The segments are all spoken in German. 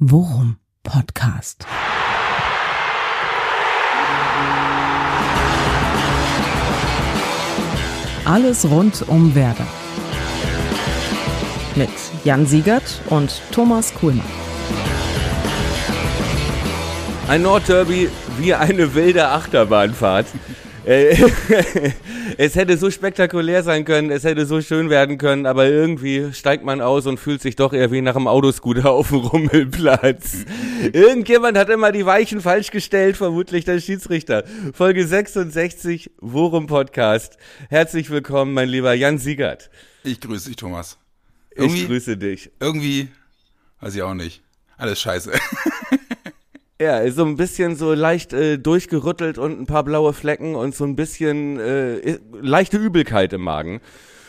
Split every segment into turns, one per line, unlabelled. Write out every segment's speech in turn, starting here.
Worum Podcast. Alles rund um Werder. Mit Jan Siegert und Thomas Kuhlmann.
Ein Nordderby wie eine wilde Achterbahnfahrt. Es hätte so spektakulär sein können, es hätte so schön werden können, aber irgendwie steigt man aus und fühlt sich doch eher wie nach einem Autoscooter auf dem Rummelplatz. Irgendjemand hat immer die Weichen falsch gestellt, vermutlich der Schiedsrichter. Folge 66, Worum Podcast. Herzlich willkommen, mein lieber Jan Siegert.
Ich grüße dich, Thomas.
Irgendwie, ich grüße dich.
Irgendwie, weiß ich auch nicht. Alles scheiße.
Ja, so ein bisschen so leicht äh, durchgerüttelt und ein paar blaue Flecken und so ein bisschen äh, leichte Übelkeit im Magen.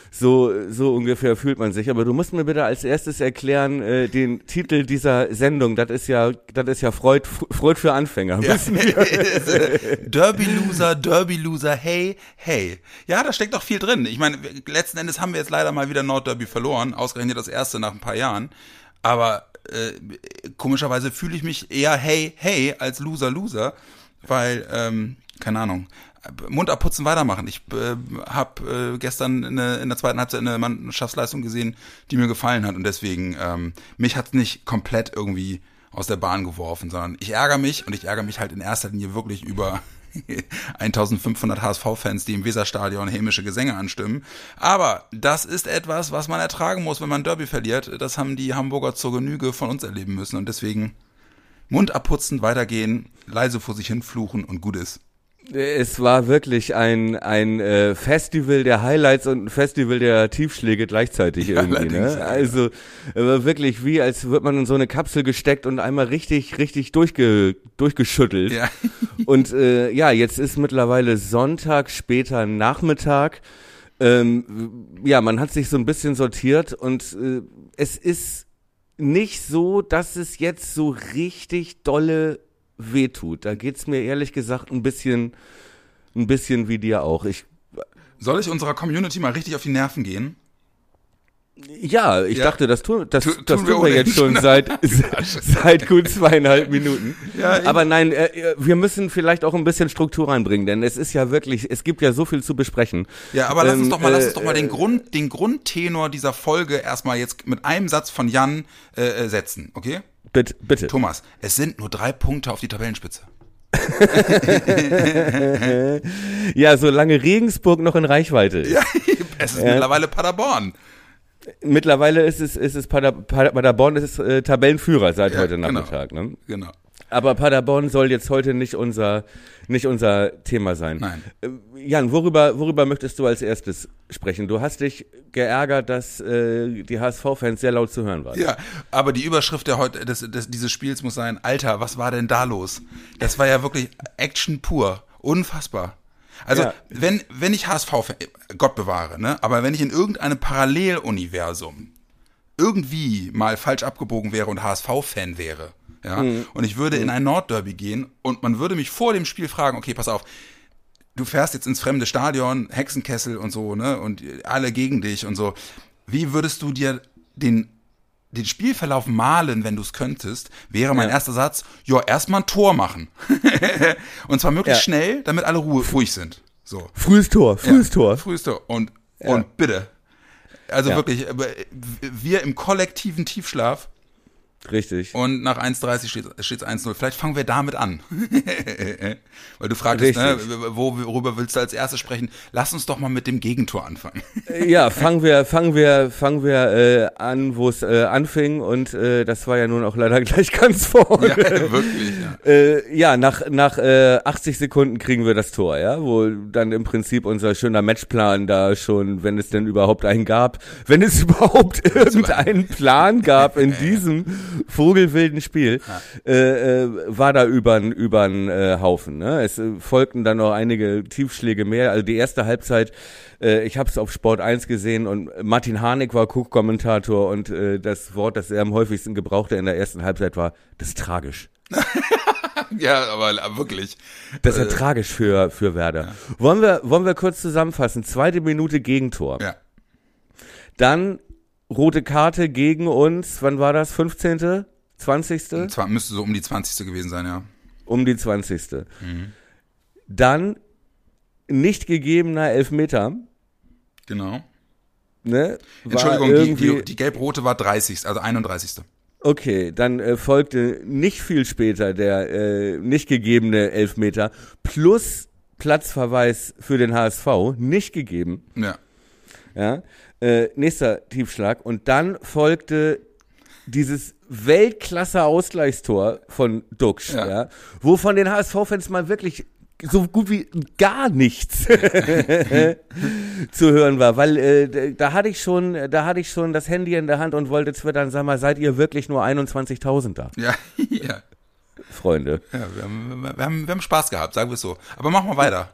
So, so ungefähr fühlt man sich. Aber du musst mir bitte als erstes erklären, äh, den Titel dieser Sendung. Das ist ja, das ist ja Freud, Freud für Anfänger. Ja.
Derby Loser, Derby Loser, hey, hey. Ja, da steckt doch viel drin. Ich meine, letzten Endes haben wir jetzt leider mal wieder Nordderby verloren. Ausgerechnet das erste nach ein paar Jahren. Aber äh, komischerweise fühle ich mich eher hey, hey als Loser, Loser, weil, ähm, keine Ahnung, Mund abputzen, weitermachen. Ich äh, habe äh, gestern in, eine, in der zweiten Halbzeit eine Mannschaftsleistung gesehen, die mir gefallen hat und deswegen, ähm, mich hat's nicht komplett irgendwie aus der Bahn geworfen, sondern ich ärgere mich und ich ärgere mich halt in erster Linie wirklich über 1500 HSV-Fans, die im Weserstadion hämische Gesänge anstimmen. Aber das ist etwas, was man ertragen muss, wenn man Derby verliert. Das haben die Hamburger zur Genüge von uns erleben müssen und deswegen Mund abputzen, weitergehen, leise vor sich hin fluchen und gut ist.
Es war wirklich ein, ein äh, Festival der Highlights und ein Festival der Tiefschläge gleichzeitig ja, irgendwie. Ne? Also äh, wirklich wie, als wird man in so eine Kapsel gesteckt und einmal richtig, richtig durchge, durchgeschüttelt. Ja. und äh, ja, jetzt ist mittlerweile Sonntag, später Nachmittag. Ähm, ja, man hat sich so ein bisschen sortiert und äh, es ist nicht so, dass es jetzt so richtig dolle wehtut. Da geht's mir ehrlich gesagt ein bisschen, ein bisschen wie dir auch. Ich,
Soll ich unserer Community mal richtig auf die Nerven gehen?
Ja, ich ja. dachte, das tun, das, tu, das tun wir, wir jetzt schon seit, seit gut zweieinhalb Minuten. Ja, Aber nein, äh, äh, wir müssen vielleicht auch ein bisschen Struktur reinbringen, denn es ist ja wirklich, es gibt ja so viel zu besprechen.
Ja, aber ähm, lass uns ähm, doch mal, äh, lass uns doch mal den Grund, den Grundtenor dieser Folge erstmal jetzt mit einem Satz von Jan äh, setzen, okay?
Bitte, bitte.
Thomas, es sind nur drei Punkte auf die Tabellenspitze.
ja, solange Regensburg noch in Reichweite ist. Ja,
es ist mittlerweile Paderborn.
Mittlerweile ist es, ist es Pader, Paderborn ist äh, Tabellenführer seit ja, heute genau. Nachmittag.
Genau. Ne? genau.
Aber Paderborn soll jetzt heute nicht unser, nicht unser Thema sein.
Nein.
Äh, Jan, worüber, worüber möchtest du als erstes sprechen? Du hast dich geärgert, dass äh, die HSV-Fans sehr laut zu hören waren.
Ja, aber die Überschrift der heute, des, des, dieses Spiels muss sein, Alter, was war denn da los? Das war ja wirklich Action pur. Unfassbar. Also, ja. wenn, wenn ich HSV, Gott bewahre, ne, aber wenn ich in irgendeinem Paralleluniversum irgendwie mal falsch abgebogen wäre und HSV-Fan wäre, ja, mhm. und ich würde in ein Nordderby gehen und man würde mich vor dem Spiel fragen, okay, pass auf, du fährst jetzt ins fremde Stadion, Hexenkessel und so, ne, und alle gegen dich und so. Wie würdest du dir den den Spielverlauf malen, wenn du es könntest, wäre mein ja. erster Satz, ja, erstmal ein Tor machen. und zwar möglichst ja. schnell, damit alle Ruhe, ruhig sind. So.
Frühes Tor, frühes ja, Tor.
Frühes Tor. Und, und bitte. Also wirklich, äh, wir im kollektiven Tiefschlaf
Richtig.
Und nach 1,30 steht es 1-0. Vielleicht fangen wir damit an. Weil du fragtest, ne, worüber willst du als erstes sprechen? Lass uns doch mal mit dem Gegentor anfangen.
Äh, ja, fangen wir, fangen wir, fangen wir äh, an, wo es äh, anfing und äh, das war ja nun auch leider gleich ganz vorne. Ja, wirklich. Ja, äh, ja nach, nach äh, 80 Sekunden kriegen wir das Tor, ja, wo dann im Prinzip unser schöner Matchplan da schon, wenn es denn überhaupt einen gab, wenn es überhaupt irgendeinen Plan gab in diesem vogelwilden Spiel, ja. äh, äh, war da übern, übern äh, Haufen. Ne? Es äh, folgten dann noch einige Tiefschläge mehr. Also die erste Halbzeit, äh, ich habe es auf Sport 1 gesehen und Martin Harnik war Cook-Kommentator und äh, das Wort, das er am häufigsten gebrauchte in der ersten Halbzeit war, das ist tragisch.
ja, aber wirklich.
Das ist ja äh, tragisch für, für Werder. Ja. Wollen, wir, wollen wir kurz zusammenfassen? Zweite Minute Gegentor.
Ja.
Dann rote Karte gegen uns, wann war das? 15.? 20.
Zwar müsste so um die 20. gewesen sein, ja.
Um die 20. Mhm. Dann nicht gegebener Elfmeter.
Genau.
Ne?
Entschuldigung, die, die, die gelb-rote war 30. Also 31.
Okay, dann äh, folgte nicht viel später der äh, nicht gegebene Elfmeter plus Platzverweis für den HSV, nicht gegeben.
Ja.
Ja. Äh, nächster Tiefschlag. Und dann folgte dieses Weltklasse-Ausgleichstor von Duxch, ja. ja. wo von den HSV-Fans mal wirklich so gut wie gar nichts zu hören war, weil äh, da hatte ich schon, da hatte ich schon das Handy in der Hand und wollte twittern, sag mal, seid ihr wirklich nur 21.000 da?
Ja, ja.
Freunde.
Ja, wir haben, wir, haben, wir haben Spaß gehabt, sagen wir es so. Aber machen wir weiter.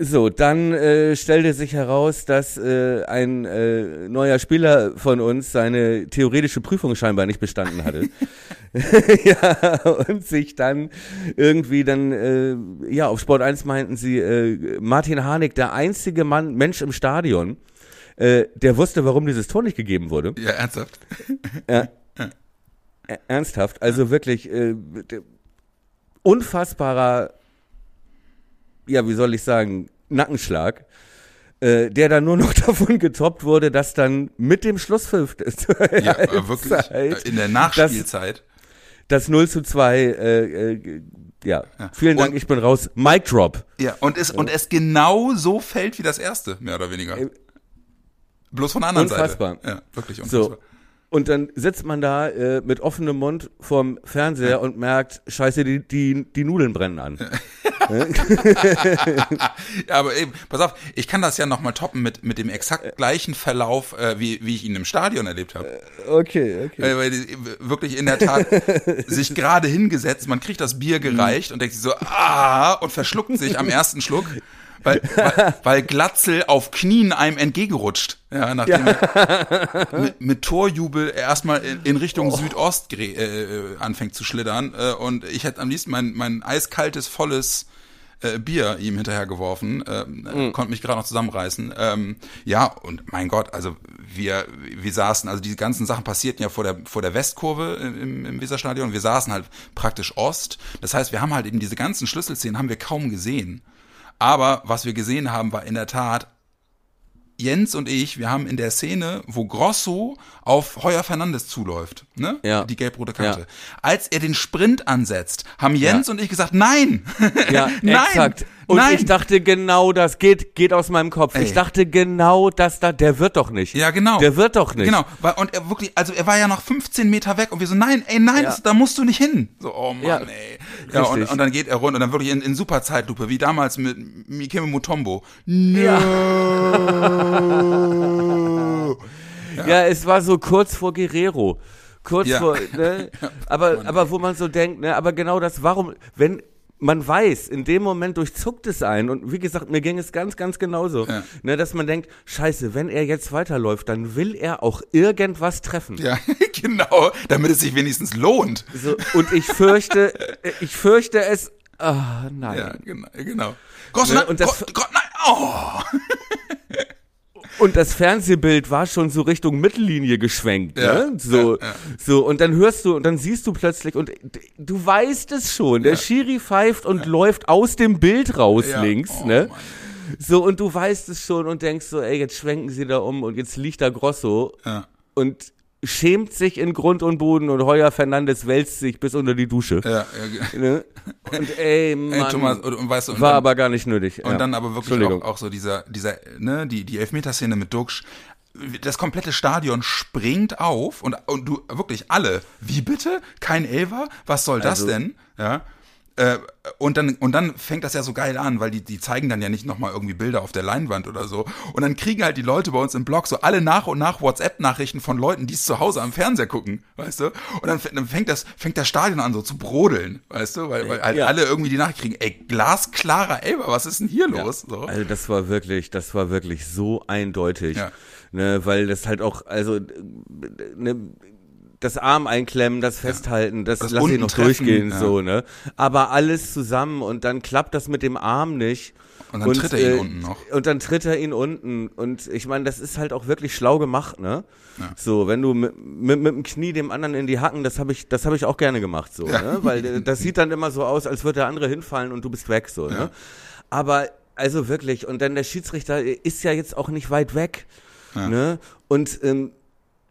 So, dann äh, stellte sich heraus, dass äh, ein äh, neuer Spieler von uns seine theoretische Prüfung scheinbar nicht bestanden hatte. ja, und sich dann irgendwie dann, äh, ja, auf Sport 1 meinten sie, äh, Martin Harnik, der einzige Mann, Mensch im Stadion, äh, der wusste, warum dieses Tor nicht gegeben wurde.
Ja, ernsthaft?
ja. Ernsthaft, also wirklich äh, unfassbarer ja, wie soll ich sagen, Nackenschlag, äh, der dann nur noch davon getoppt wurde, dass dann mit dem Schlusspfiff
ja, wirklich Zeit, in der Nachspielzeit
das, das 0 zu 2 äh, äh, ja. ja. Vielen Dank, und, ich bin raus. Mic Drop.
Ja, und es, und es genau so fällt wie das erste, mehr oder weniger. Äh, Bloß von der anderen
unfassbar.
Seite. Ja, wirklich unfassbar. So.
Und dann sitzt man da äh, mit offenem Mund vorm Fernseher und merkt, scheiße, die, die, die Nudeln brennen an.
ja, aber eben, pass auf, ich kann das ja nochmal toppen mit, mit dem exakt gleichen Verlauf, äh, wie, wie ich ihn im Stadion erlebt habe.
Äh, okay, okay.
Weil, weil wirklich in der Tat sich gerade hingesetzt, man kriegt das Bier gereicht und denkt sich so, ah, und verschluckt sich am ersten Schluck weil, weil, weil Glatzel auf Knien einem entgegenrutscht. Ja, nachdem ja. Er mit, mit Torjubel erstmal in, in Richtung oh. Südost äh, äh, anfängt zu schlittern. Äh, und ich hätte am liebsten mein, mein eiskaltes, volles äh, Bier ihm hinterhergeworfen, ähm, mhm. konnte mich gerade noch zusammenreißen. Ähm, ja, und mein Gott, also wir, wir saßen, also die ganzen Sachen passierten ja vor der, vor der Westkurve im, im Weserstadion. Wir saßen halt praktisch Ost. Das heißt, wir haben halt eben diese ganzen Schlüsselszenen haben wir kaum gesehen. Aber was wir gesehen haben, war in der Tat Jens und ich, wir haben in der Szene, wo Grosso auf Heuer Fernandes zuläuft, ne?
Ja.
Die gelb-rote Karte. Ja. Als er den Sprint ansetzt, haben Jens ja. und ich gesagt, nein!
Ja, nein! Exakt. Und nein. ich dachte genau, das geht, geht aus meinem Kopf. Ey. Ich dachte genau, dass da, der wird doch nicht.
Ja, genau.
Der wird doch nicht.
Genau. Und er wirklich, also er war ja noch 15 Meter weg und wir so, nein, ey, nein, ja. das, da musst du nicht hin. So, oh Mann, ja. ey. Ja, und, und, dann geht er rund und dann wirklich in, in super Zeitlupe, wie damals mit Mikeme Mutombo. No. Ja.
ja. ja, es war so kurz vor Guerrero kurz ja. vor, ne? aber, aber wo man so denkt, ne, aber genau das, warum, wenn, man weiß, in dem Moment durchzuckt es einen. Und wie gesagt, mir ging es ganz, ganz genauso. Ja. Ne, dass man denkt, scheiße, wenn er jetzt weiterläuft, dann will er auch irgendwas treffen.
Ja, genau, damit es sich wenigstens lohnt.
So, und ich fürchte, ich fürchte es, ah, nein.
Ja, genau. genau. Gott, ne, nein, und das, Gott, Gott, nein, oh.
Und das Fernsehbild war schon so Richtung Mittellinie geschwenkt, ja, ne? So, ja, ja. so. Und dann hörst du und dann siehst du plötzlich und du weißt es schon. Der Schiri pfeift und läuft aus dem Bild raus links, oh, ne? Mann. So, und du weißt es schon und denkst so, ey, jetzt schwenken sie da um und jetzt liegt da Grosso. Und schämt sich in Grund und Boden und Heuer Fernandes wälzt sich bis unter die Dusche.
Ja,
ja. Ne? Und ey, Mann, ey,
Thomas, und, und weißt du, und
war dann, aber gar nicht nötig.
Und ja. dann aber wirklich auch, auch so dieser, dieser, ne, die, die Elfmeterszene mit Duxch, das komplette Stadion springt auf und, und du, wirklich alle, wie bitte? Kein Elver? Was soll das also, denn? Ja. Äh, und dann und dann fängt das ja so geil an, weil die die zeigen dann ja nicht nochmal irgendwie Bilder auf der Leinwand oder so und dann kriegen halt die Leute bei uns im Blog so alle nach und nach WhatsApp Nachrichten von Leuten, die es zu Hause am Fernseher gucken, weißt du? Und dann, dann fängt das fängt das Stadion an so zu brodeln, weißt du, weil, weil halt ja. alle irgendwie die Nachricht kriegen, ey, glasklarer Elber, was ist denn hier ja. los? So.
Also das war wirklich, das war wirklich so eindeutig, ja. ne, weil das halt auch also ne, das Arm einklemmen, das Festhalten, das, das lass ich noch treffen, durchgehen, ja. so, ne? Aber alles zusammen und dann klappt das mit dem Arm nicht.
Und dann und, tritt er ihn äh, unten noch.
Und dann tritt er ihn unten. Und ich meine, das ist halt auch wirklich schlau gemacht, ne? Ja. So, wenn du mit, mit, mit dem Knie dem anderen in die Hacken, das habe ich, das habe ich auch gerne gemacht, so, ja. ne? Weil äh, das sieht dann immer so aus, als würde der andere hinfallen und du bist weg, so, ne? Aber also wirklich, und dann der Schiedsrichter ist ja jetzt auch nicht weit weg, ne? Und ähm,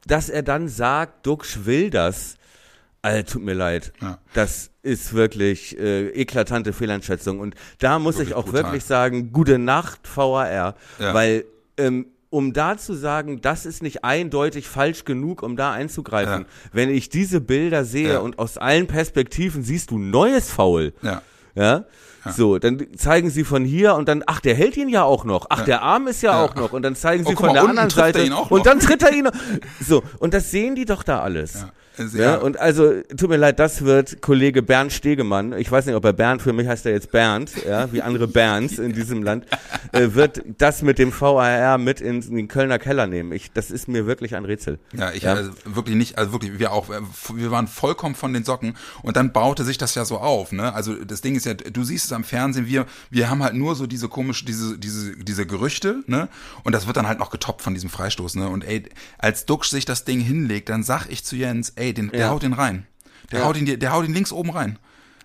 dass er dann sagt, Duxch will das, Alter, tut mir leid. Ja. Das ist wirklich äh, eklatante Fehleinschätzung. Und da muss wirklich ich auch brutal. wirklich sagen, gute Nacht, VAR. Ja. Weil, ähm, um da zu sagen, das ist nicht eindeutig falsch genug, um da einzugreifen. Ja. Wenn ich diese Bilder sehe und aus allen Perspektiven siehst du neues Foul. Ja. Ja. So, dann zeigen sie von hier und dann, ach, der hält ihn ja auch noch. Ach, der Arm ist ja, auch noch. Und dann zeigen sie oh, von mal, der anderen Seite. Und dann tritt er ihn noch. So, und das sehen die doch da alles. Ja. Ja, ja, und also, tut mir leid, das wird Kollege Bernd Stegemann, ich weiß nicht, ob er Bernd, für mich heißt er jetzt Bernd, ja, wie andere Bernds in diesem Land, äh, wird das mit dem VAR mit in, den Kölner Keller nehmen. Ich, das ist mir wirklich ein Rätsel.
Ja, ich ja. Also wirklich nicht, also wirklich, wir auch, wir waren vollkommen von den Socken und dann baute sich das ja so auf, ne? Also das Ding ist ja, du siehst es am Fernsehen, wir, wir haben halt nur so diese komische, diese, diese, diese Gerüchte, ne? Und das wird dann halt noch getoppt von diesem Freistoß, ne? Und ey, als Duxch sich das Ding hinlegt, dann sag ich zu Jens, ey, ey, den, der haut den rein. Der, ja. haut ihn, der haut ihn links oben rein.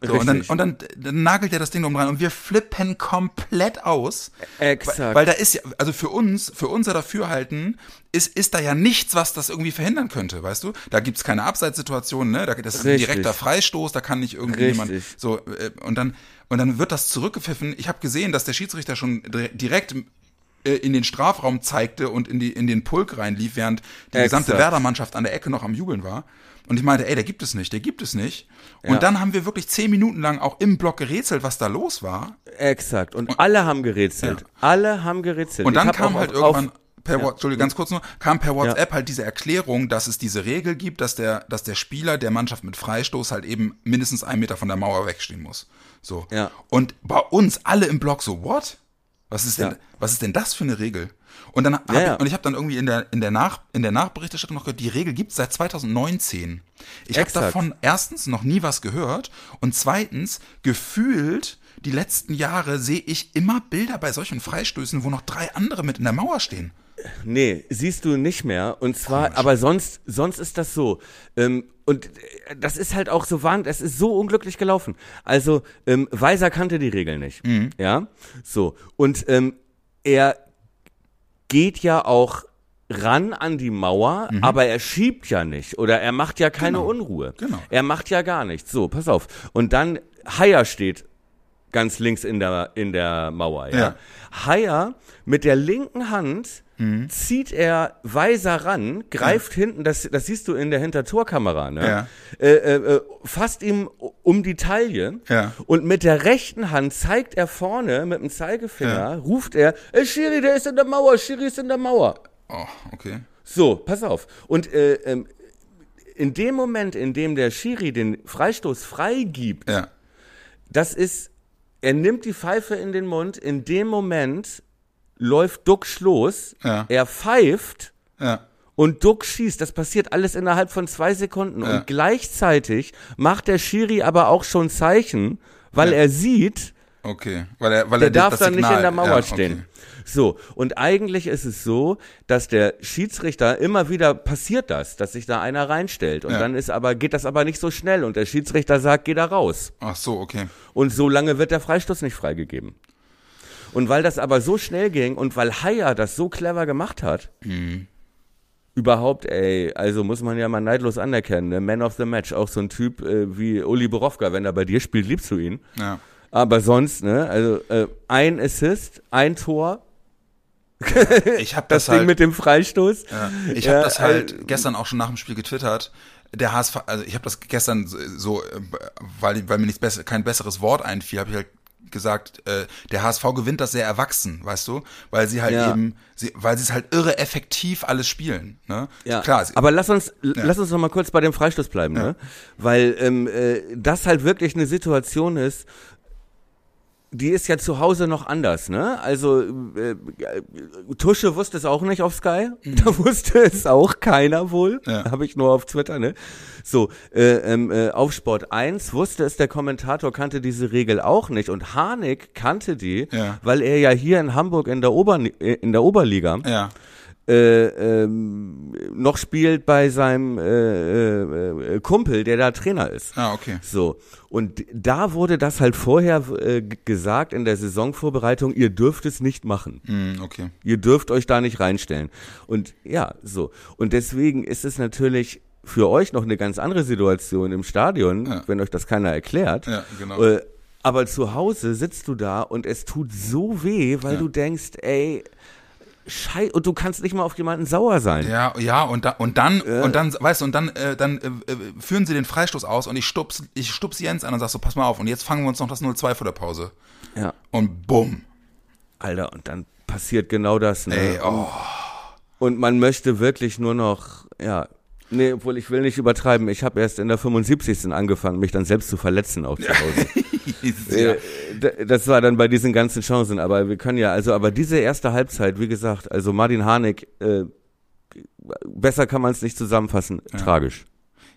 So, und dann, und dann, dann nagelt er das Ding oben rein und wir flippen komplett aus.
Exakt.
Weil, weil da ist ja, also für uns, für unser Dafürhalten, ist, ist da ja nichts, was das irgendwie verhindern könnte, weißt du? Da gibt's keine Abseitssituation, ne? Da, das ist ein direkter Freistoß, da kann nicht irgendwie Richtig. jemand so äh, und dann und dann wird das zurückgepfiffen. Ich habe gesehen, dass der Schiedsrichter schon direkt äh, in den Strafraum zeigte und in, die, in den Pulk reinlief, während die Exakt. gesamte Werder-Mannschaft an der Ecke noch am Jubeln war. Und ich meinte, ey, der gibt es nicht, der gibt es nicht. Und ja. dann haben wir wirklich zehn Minuten lang auch im Block gerätselt, was da los war.
Exakt. Und, und alle haben gerätselt. Ja. Alle haben gerätselt.
Und dann kam halt irgendwann per ja. Entschuldigung, ganz kurz nur, kam per WhatsApp ja. halt diese Erklärung, dass es diese Regel gibt, dass der, dass der Spieler der Mannschaft mit Freistoß halt eben mindestens einen Meter von der Mauer wegstehen muss. So. Ja. Und bei uns alle im Block so, what? Was ist denn, ja. was ist denn das für eine Regel? Und dann hab ja. Ich, und ich habe dann irgendwie in der in der Nach in der Nachberichterstattung noch gehört, die Regel gibt es seit 2019. Ich habe davon erstens noch nie was gehört und zweitens gefühlt die letzten Jahre sehe ich immer Bilder bei solchen Freistößen, wo noch drei andere mit in der Mauer stehen.
Nee, siehst du nicht mehr. Und zwar, Komisch. aber sonst, sonst ist das so. Ähm, und äh, das ist halt auch so wahnsinnig, es ist so unglücklich gelaufen. Also, ähm, Weiser kannte die Regel nicht. Mhm. Ja, so. Und ähm, er geht ja auch ran an die Mauer, mhm. aber er schiebt ja nicht oder er macht ja keine genau. Unruhe. Genau. Er macht ja gar nichts. So, pass auf. Und dann Haier steht ganz links in der in der Mauer, ja. ja. Haier mit der linken Hand mhm. zieht er weiser ran, greift ja. hinten, das, das siehst du in der Hintertorkamera, ne? Ja. Äh, äh, äh, fasst ihm um die Taille ja. und mit der rechten Hand zeigt er vorne mit dem Zeigefinger, ja. ruft er, ey Schiri, der ist in der Mauer, Schiri ist in der Mauer.
Oh, okay.
So, pass auf. Und äh, ähm, in dem Moment, in dem der Schiri den Freistoß freigibt, ja. das ist, er nimmt die Pfeife in den Mund, in dem Moment läuft Duck los, ja. er pfeift ja. und Duck schießt. Das passiert alles innerhalb von zwei Sekunden. Ja. Und gleichzeitig macht der Schiri aber auch schon Zeichen, weil er sieht,
Okay, weil er, weil
der
er
darf dann Signal, nicht in der Mauer ja, stehen. So, und eigentlich ist es so, dass der Schiedsrichter immer wieder passiert das, dass sich da einer reinstellt. Und ja. dann ist aber, geht das aber nicht so schnell und der Schiedsrichter sagt, geh da raus.
Ach so, okay.
Und so lange wird der Freistoß nicht freigegeben. Und weil das aber so schnell ging und weil Haya das so clever gemacht hat, mhm. überhaupt, ey, also muss man ja mal neidlos anerkennen, ne? Man of the Match, auch so ein Typ äh, wie Uli Borowka, wenn er bei dir spielt, liebst du ihn. Ja. Aber sonst, ne, also äh, ein Assist, ein Tor,
ich habe das,
das Ding
halt,
mit dem Freistoß.
Ja, ich habe ja, das halt äh, gestern auch schon nach dem Spiel getwittert. Der HSV, also ich habe das gestern so, weil, weil mir nichts besser, kein besseres Wort einfiel, habe ich halt gesagt, äh, der HSV gewinnt das sehr erwachsen, weißt du, weil sie halt ja. eben, sie, weil sie es halt irre effektiv alles spielen. Ne?
Ja. Klar. Aber lass uns, ja. lass uns noch mal kurz bei dem Freistoß bleiben, ja. ne? Weil ähm, äh, das halt wirklich eine Situation ist. Die ist ja zu Hause noch anders, ne? Also äh, Tusche wusste es auch nicht auf Sky, mhm. da wusste es auch keiner wohl, ja. habe ich nur auf Twitter, ne? So, äh, ähm, äh, auf Sport 1 wusste es der Kommentator, kannte diese Regel auch nicht und Harnik kannte die, ja. weil er ja hier in Hamburg in der, Ober in der Oberliga
ja
äh, ähm, noch spielt bei seinem äh, äh, Kumpel, der da Trainer ist.
Ah, okay.
So. Und da wurde das halt vorher äh, gesagt in der Saisonvorbereitung, ihr dürft es nicht machen.
Mm, okay.
Ihr dürft euch da nicht reinstellen. Und ja, so. Und deswegen ist es natürlich für euch noch eine ganz andere Situation im Stadion, ja. wenn euch das keiner erklärt.
Ja, genau.
Äh, aber zu Hause sitzt du da und es tut so weh, weil ja. du denkst, ey, Scheiße, und du kannst nicht mal auf jemanden sauer sein.
Ja, ja, und, da, und dann, äh. und dann, weißt du, und dann, äh, dann äh, äh, führen sie den Freistoß aus und ich stups, ich stups Jens an und sag so, pass mal auf, und jetzt fangen wir uns noch das 0-2 vor der Pause.
Ja.
Und bumm.
Alter, und dann passiert genau das, ne?
Ey, oh.
Und man möchte wirklich nur noch, ja, Nee, obwohl ich will nicht übertreiben. Ich habe erst in der 75. angefangen, mich dann selbst zu verletzen auch zu Hause. ja. Äh, das war dann bei diesen ganzen Chancen. Aber wir können ja, also, aber diese erste Halbzeit, wie gesagt, also Martin Harnik, äh, besser kann man es nicht zusammenfassen. Ja. Tragisch.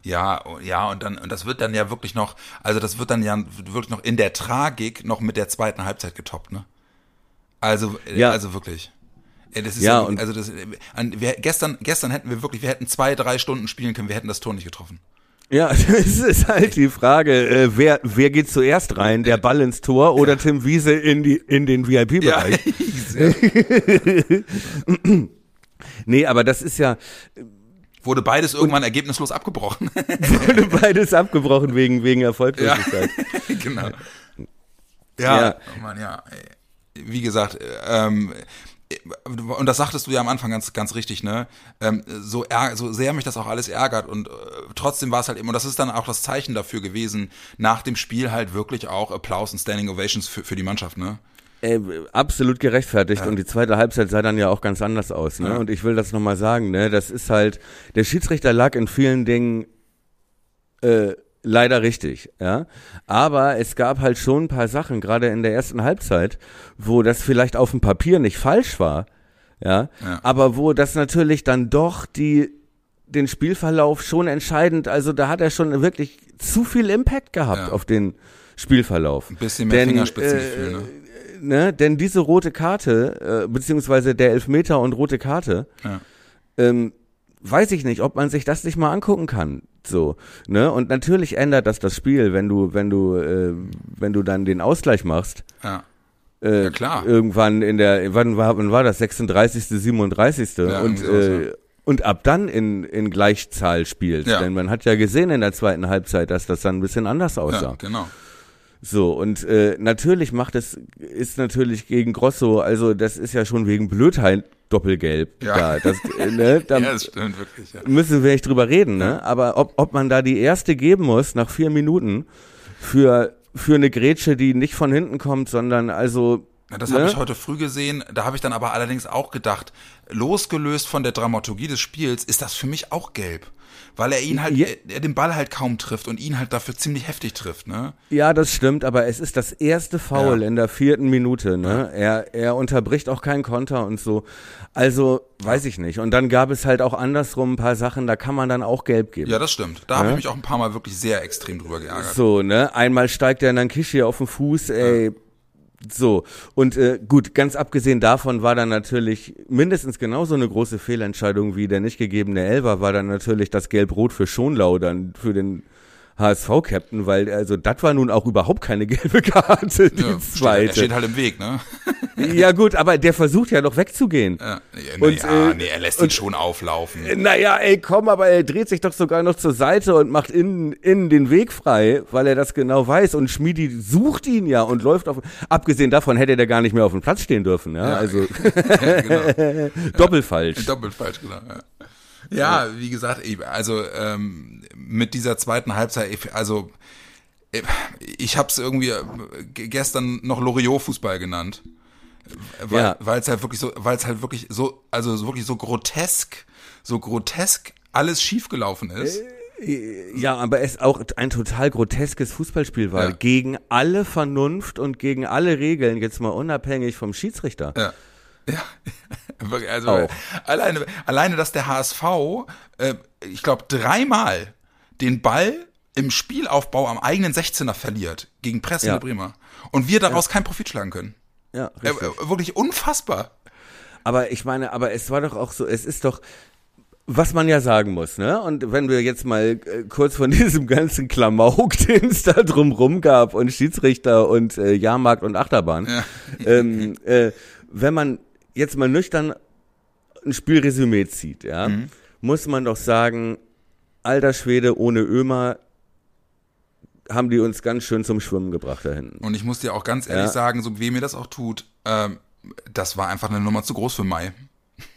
Ja, ja, und dann, und das wird dann ja wirklich noch, also das wird dann ja wirklich noch in der Tragik noch mit der zweiten Halbzeit getoppt, ne? Also, ja. also wirklich. Ja, das ist ja, ja also das, an, wir, gestern, gestern hätten wir wirklich, wir hätten zwei, drei Stunden spielen können, wir hätten das Tor nicht getroffen.
Ja, es ist halt die Frage, äh, wer, wer geht zuerst rein, der Ball ins Tor oder ja. Tim Wiese in, die, in den VIP-Bereich? Ja. nee, aber das ist ja...
Wurde beides irgendwann ergebnislos abgebrochen.
wurde beides abgebrochen wegen, wegen Erfolglosigkeit.
Ja, genau. Ja, ja. Oh Mann, ja. Wie gesagt, ähm, und das sagtest du ja am Anfang ganz, ganz richtig, ne? Ähm, so, so sehr mich das auch alles ärgert und äh, trotzdem war es halt eben, und das ist dann auch das Zeichen dafür gewesen, nach dem Spiel halt wirklich auch Applaus und Standing Ovations für, für die Mannschaft, ne?
Äh, absolut gerechtfertigt ja. und die zweite Halbzeit sah dann ja auch ganz anders aus, ne? Ja. Und ich will das nochmal sagen, ne? Das ist halt, der Schiedsrichter lag in vielen Dingen äh, leider richtig, ja. Aber es gab halt schon ein paar Sachen, gerade in der ersten Halbzeit, wo das vielleicht auf dem Papier nicht falsch war, ja, ja. aber wo das natürlich dann doch die den Spielverlauf schon entscheidend, also da hat er schon wirklich zu viel Impact gehabt ja. auf den Spielverlauf.
Ein bisschen mehr Denn, Fingerspitzengefühl,
äh, ne? ne? Denn diese rote Karte, äh, beziehungsweise der Elfmeter und rote Karte, ja. ähm, weiß ich nicht, ob man sich das nicht mal angucken kann. So, ne? Und natürlich ändert das das Spiel, wenn du, wenn du, äh, wenn du dann den Ausgleich machst.
Ja.
Äh,
ja, klar.
Irgendwann in der, wann war, wann war das? 36., 37. Ja, und, äh, und ab dann in, in Gleichzahl spielt. Ja. Denn man hat ja gesehen in der zweiten Halbzeit, dass das dann ein bisschen anders aussah. Ja,
genau.
So, und äh, natürlich macht es, ist natürlich gegen Grosso, also das ist ja schon wegen Blödheit doppelgelb
ja.
da. Das, ne, da
ja, das stimmt wirklich. Ja.
Müssen wir nicht drüber reden, ne? Aber ob, ob man da die erste geben muss nach vier Minuten für, für eine Grätsche, die nicht von hinten kommt, sondern also
ja, das ne? habe ich heute früh gesehen. Da habe ich dann aber allerdings auch gedacht, losgelöst von der Dramaturgie des Spiels, ist das für mich auch gelb weil er ihn halt, ja. er, den Ball halt kaum trifft und ihn halt dafür ziemlich heftig trifft, ne?
Ja, das stimmt, aber es ist das erste Foul ja. in der vierten Minute, ne? Ja. Er, er unterbricht auch keinen Konter und so. Also, weiß ich nicht. Und dann gab es halt auch andersrum ein paar Sachen, da kann man dann auch gelb geben.
Ja, das stimmt. Da habe ich mich auch ein paar Mal wirklich sehr extrem drüber geärgert.
So, ne? Einmal steigt der Nankishi auf den Fuß, ey so, und äh, gut, ganz abgesehen davon war dann natürlich mindestens genauso eine große Fehlentscheidung wie der nicht gegebene Elfer, war dann natürlich das Gelb-Rot für Schonlau dann für den HSV-Captain, weil also das war nun auch überhaupt keine gelbe Karte, die ja, zweite. Er
steht halt im Weg, ne?
ja gut, aber der versucht ja noch wegzugehen.
Ja, na, und, ja, äh, nee, er lässt ihn schon auflaufen.
Naja, ey, komm, aber er dreht sich doch sogar noch zur Seite und macht innen, innen den Weg frei, weil er das genau weiß und Schmiedi sucht ihn ja und läuft auf, abgesehen davon hätte er gar nicht mehr auf dem Platz stehen dürfen, ja, ja also genau. doppelfalsch.
Doppelfalsch, genau, ja. Ja, wie gesagt, also ähm, mit dieser zweiten Halbzeit, also ich habe es irgendwie äh, gestern noch Loriot-Fußball genannt, weil ja. es halt wirklich so, weil es halt wirklich so, also wirklich so grotesk, so grotesk alles schiefgelaufen ist.
Ja, aber es auch ein total groteskes Fußballspiel war. Ja. Gegen alle Vernunft und gegen alle Regeln, jetzt mal unabhängig vom Schiedsrichter.
Ja. Ja, also auch. alleine, alleine, dass der HSV, äh, ich glaube, dreimal den Ball im Spielaufbau am eigenen 16er verliert gegen Presse ja. Bremer und wir daraus ja. keinen Profit schlagen können. Ja, äh, äh, wirklich unfassbar.
Aber ich meine, aber es war doch auch so, es ist doch, was man ja sagen muss, ne? Und wenn wir jetzt mal äh, kurz von diesem ganzen Klamauk, den es da drumrum gab und Schiedsrichter und äh, Jahrmarkt und Achterbahn, ja. ähm, äh, wenn man jetzt mal nüchtern ein Spielresümee zieht, ja, mhm. muss man doch sagen, alter Schwede ohne Ömer haben die uns ganz schön zum Schwimmen gebracht da hinten.
Und ich muss dir auch ganz ehrlich ja. sagen, so wie mir das auch tut, ähm, das war einfach eine Nummer zu groß für Mai.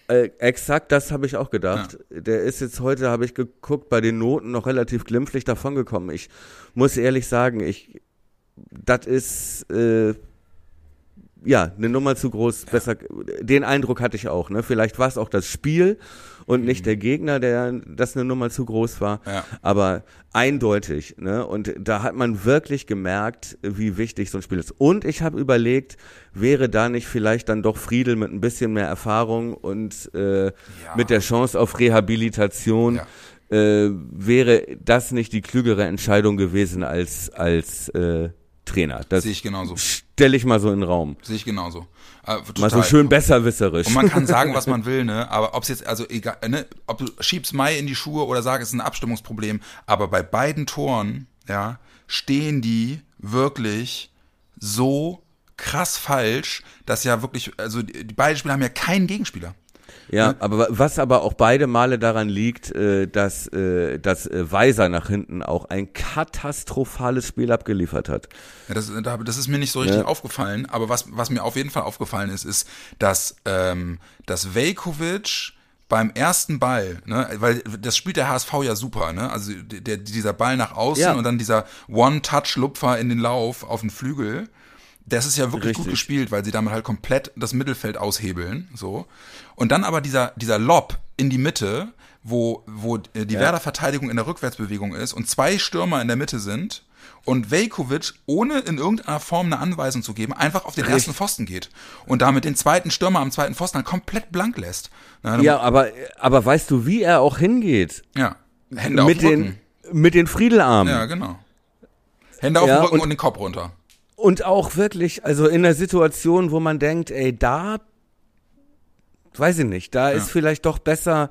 Äh, exakt, das habe ich auch gedacht. Ja. Der ist jetzt heute, habe ich geguckt, bei den Noten noch relativ glimpflich davongekommen. Ich muss ehrlich sagen, ich, das ist, äh, ja, eine Nummer zu groß, ja. besser, den Eindruck hatte ich auch, ne? Vielleicht war es auch das Spiel und nicht mhm. der Gegner, der das eine Nummer zu groß war, ja. aber eindeutig, ne? Und da hat man wirklich gemerkt, wie wichtig so ein Spiel ist. Und ich habe überlegt, wäre da nicht vielleicht dann doch Friedel mit ein bisschen mehr Erfahrung und äh, ja. mit der Chance auf Rehabilitation äh, wäre das nicht die klügere Entscheidung gewesen als als äh, Trainer. Das
sehe ich genauso.
Stelle ich mal so in den Raum.
Sehe ich genauso.
Äh, mal so schön besserwisserisch.
Und man kann sagen, was man will, ne? Aber ob es jetzt, also egal, ne? Ob du schiebst Mai in die Schuhe oder sagst, es ist ein Abstimmungsproblem, aber bei beiden Toren, ja, stehen die wirklich so krass falsch, dass ja wirklich, also die, die beiden Spieler haben ja keinen Gegenspieler.
Ja, aber was aber auch beide Male daran liegt, äh, dass, äh, dass äh, Weiser nach hinten auch ein katastrophales Spiel abgeliefert hat.
Ja, das, das ist mir nicht so richtig ja. aufgefallen, aber was, was mir auf jeden Fall aufgefallen ist, ist, dass, ähm, dass Velkovic beim ersten Ball, ne, weil das spielt der HSV ja super, ne? Also der, dieser Ball nach außen ja. und dann dieser One-Touch-Lupfer in den Lauf auf den Flügel das ist ja wirklich Richtig. gut gespielt, weil sie damit halt komplett das Mittelfeld aushebeln, so. Und dann aber dieser, dieser Lob in die Mitte, wo, wo äh, die ja. Werder-Verteidigung in der Rückwärtsbewegung ist und zwei Stürmer in der Mitte sind und Velkovic, ohne in irgendeiner Form eine Anweisung zu geben, einfach auf den Richtig. ersten Pfosten geht und damit den zweiten Stürmer am zweiten Pfosten dann komplett blank lässt.
Na, ja, aber, aber weißt du, wie er auch hingeht?
Ja,
Hände mit auf den Rücken. Mit den Friedelarmen.
Ja, genau. Hände auf ja, den Rücken und, und den Kopf runter.
Und auch wirklich, also in der Situation, wo man denkt, ey, da, weiß ich nicht, da ja. ist vielleicht doch besser,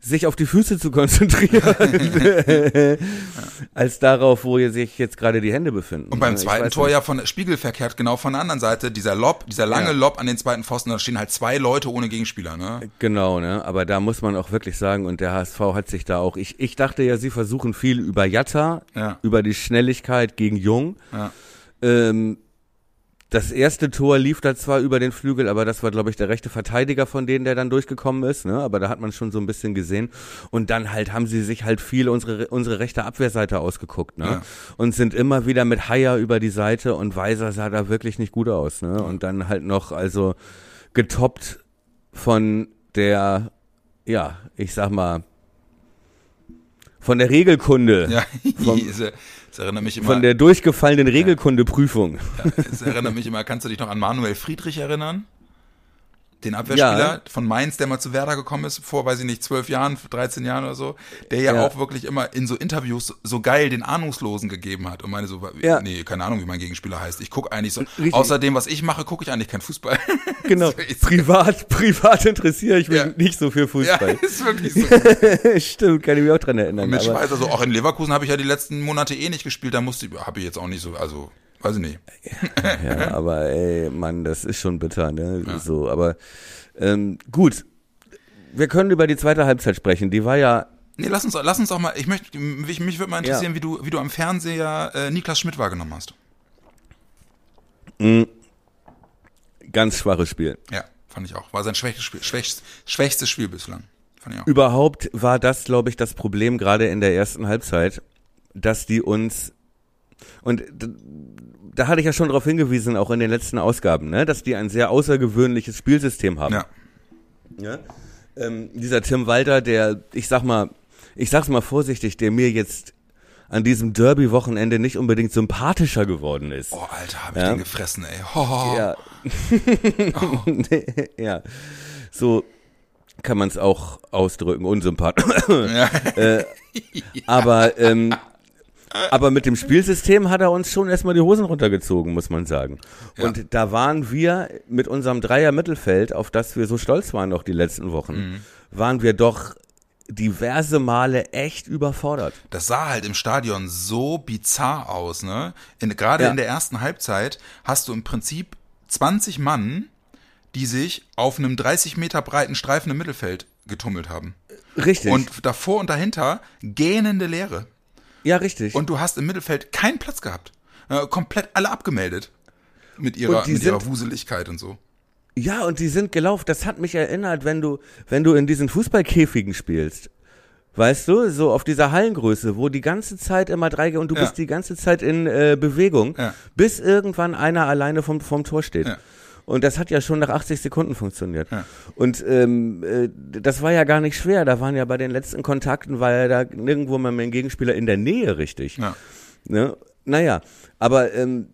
sich auf die Füße zu konzentrieren, als darauf, wo sich jetzt gerade die Hände befinden.
Und beim zweiten Tor nicht. ja von spiegelverkehrt, genau von der anderen Seite, dieser Lob, dieser lange ja. Lob an den zweiten Pfosten, da stehen halt zwei Leute ohne Gegenspieler, ne?
Genau, ne? Aber da muss man auch wirklich sagen, und der HSV hat sich da auch, ich, ich dachte ja, sie versuchen viel über Jatta, ja. über die Schnelligkeit gegen Jung. Ja ähm, das erste Tor lief da zwar über den Flügel, aber das war, glaube ich, der rechte Verteidiger von denen, der dann durchgekommen ist. Ne? Aber da hat man schon so ein bisschen gesehen. Und dann halt haben sie sich halt viel unsere, unsere rechte Abwehrseite ausgeguckt. Ne? Ja. Und sind immer wieder mit Haier über die Seite und Weiser sah da wirklich nicht gut aus. Ne? Und dann halt noch, also getoppt von der, ja, ich sag mal, von der Regelkunde. Ja, vom,
Das erinnert mich immer.
Von der durchgefallenen Regelkundeprüfung.
Ja, das erinnert mich immer, kannst du dich noch an Manuel Friedrich erinnern? Den Abwehrspieler ja. von Mainz, der mal zu Werder gekommen ist, vor, weiß ich nicht, zwölf Jahren, 13 Jahren oder so, der ja, ja, auch wirklich immer in so Interviews so geil den Ahnungslosen gegeben hat und meine so, ja. nee, keine Ahnung, wie mein Gegenspieler heißt. Ich gucke eigentlich so, Richtig. außerdem, was ich mache, gucke ich eigentlich kein Fußball.
Genau, privat, privat interessiere ich mich nicht so für Fußball. Ja, ist wirklich so. Stimmt, kann ich mich auch dran erinnern. Und
mit Schweizer so, auch in Leverkusen habe ich ja die letzten Monate eh nicht gespielt, da musste ich, habe ich jetzt auch nicht so, also Weiß ich nicht.
ja, aber ey, Mann, das ist schon bitter, ne? Ja. So, aber ähm, gut. Wir können über die zweite Halbzeit sprechen. Die war ja.
Nee, lass uns, lass uns auch mal. Ich möchte, mich, mich würde mal interessieren, ja. wie du, wie du am Fernseher äh, Niklas Schmidt wahrgenommen hast.
Mhm. Ganz schwaches Spiel.
Ja, fand ich auch. War sein schwächstes Spiel, schwächstes, schwächstes Spiel bislang. Fand
ich auch. Überhaupt war das, glaube ich, das Problem gerade in der ersten Halbzeit, dass die uns und da hatte ich ja schon darauf hingewiesen, auch in den letzten Ausgaben, ne, dass die ein sehr außergewöhnliches Spielsystem haben. Ja. ja? Ähm, dieser Tim Walter, der, ich sag mal, ich sag's mal vorsichtig, der mir jetzt an diesem Derby-Wochenende nicht unbedingt sympathischer geworden ist.
Oh, Alter, hab ich ja? den gefressen, ey. Oh.
Ja. oh. ja. So kann man es auch ausdrücken, unsympathisch. Ja. äh, aber ähm, aber mit dem Spielsystem hat er uns schon erstmal die Hosen runtergezogen, muss man sagen. Und ja. da waren wir mit unserem Dreier-Mittelfeld, auf das wir so stolz waren noch die letzten Wochen, mhm. waren wir doch diverse Male echt überfordert.
Das sah halt im Stadion so bizarr aus, ne? In, Gerade ja. in der ersten Halbzeit hast du im Prinzip 20 Mann, die sich auf einem 30 Meter breiten Streifen im Mittelfeld getummelt haben.
Richtig.
Und davor und dahinter gähnende Leere.
Ja, richtig.
Und du hast im Mittelfeld keinen Platz gehabt. Äh, komplett alle abgemeldet. Mit ihrer, mit ihrer Wuseligkeit und so.
Ja, und die sind gelaufen. Das hat mich erinnert, wenn du, wenn du in diesen Fußballkäfigen spielst. Weißt du, so auf dieser Hallengröße, wo die ganze Zeit immer drei und du ja. bist die ganze Zeit in äh, Bewegung, ja. bis irgendwann einer alleine vom, vom Tor steht. Ja. Und das hat ja schon nach 80 Sekunden funktioniert. Ja. Und ähm, äh, das war ja gar nicht schwer. Da waren ja bei den letzten Kontakten, war ja da nirgendwo mal mein Gegenspieler in der Nähe richtig. Ja. Ne? Naja, aber ähm,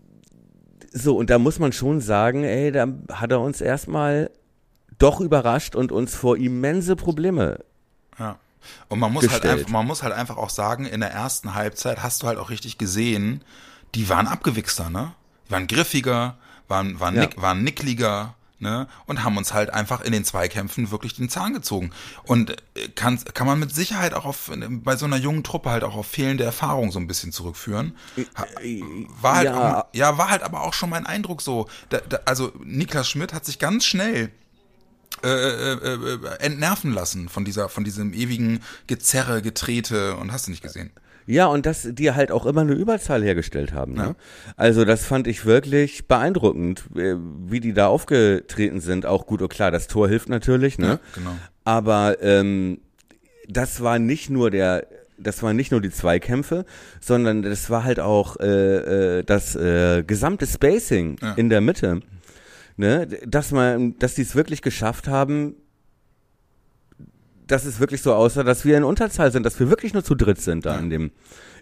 so, und da muss man schon sagen, ey, da hat er uns erstmal doch überrascht und uns vor immense Probleme.
Ja. Und man muss halt einfach, man muss halt einfach auch sagen, in der ersten Halbzeit hast du halt auch richtig gesehen, die waren abgewichster, ne? Die waren griffiger, waren, waren, ja. nick, waren nickliger, ne? Und haben uns halt einfach in den Zweikämpfen wirklich den Zahn gezogen. Und äh, kann, kann man mit Sicherheit auch auf, bei so einer jungen Truppe halt auch auf fehlende Erfahrung so ein bisschen zurückführen. War halt, ja, auch, ja war halt aber auch schon mein Eindruck so. Da, da, also Niklas Schmidt hat sich ganz schnell äh, äh, äh, entnerven lassen von dieser, von diesem ewigen Gezerre, Getrete und hast du nicht gesehen.
Ja, und dass die halt auch immer eine Überzahl hergestellt haben. Ne? Ja. Also das fand ich wirklich beeindruckend, äh, wie die da aufgetreten sind. Auch gut, und klar, das Tor hilft natürlich, ne? Ja, genau. Aber ähm, das war nicht nur der das waren nicht nur die Zweikämpfe, sondern das war halt auch äh, äh, das äh, gesamte Spacing ja. in der Mitte. Ne? Dass man, dass die es wirklich geschafft haben, dass es wirklich so aussah, dass wir in Unterzahl sind, dass wir wirklich nur zu dritt sind da in dem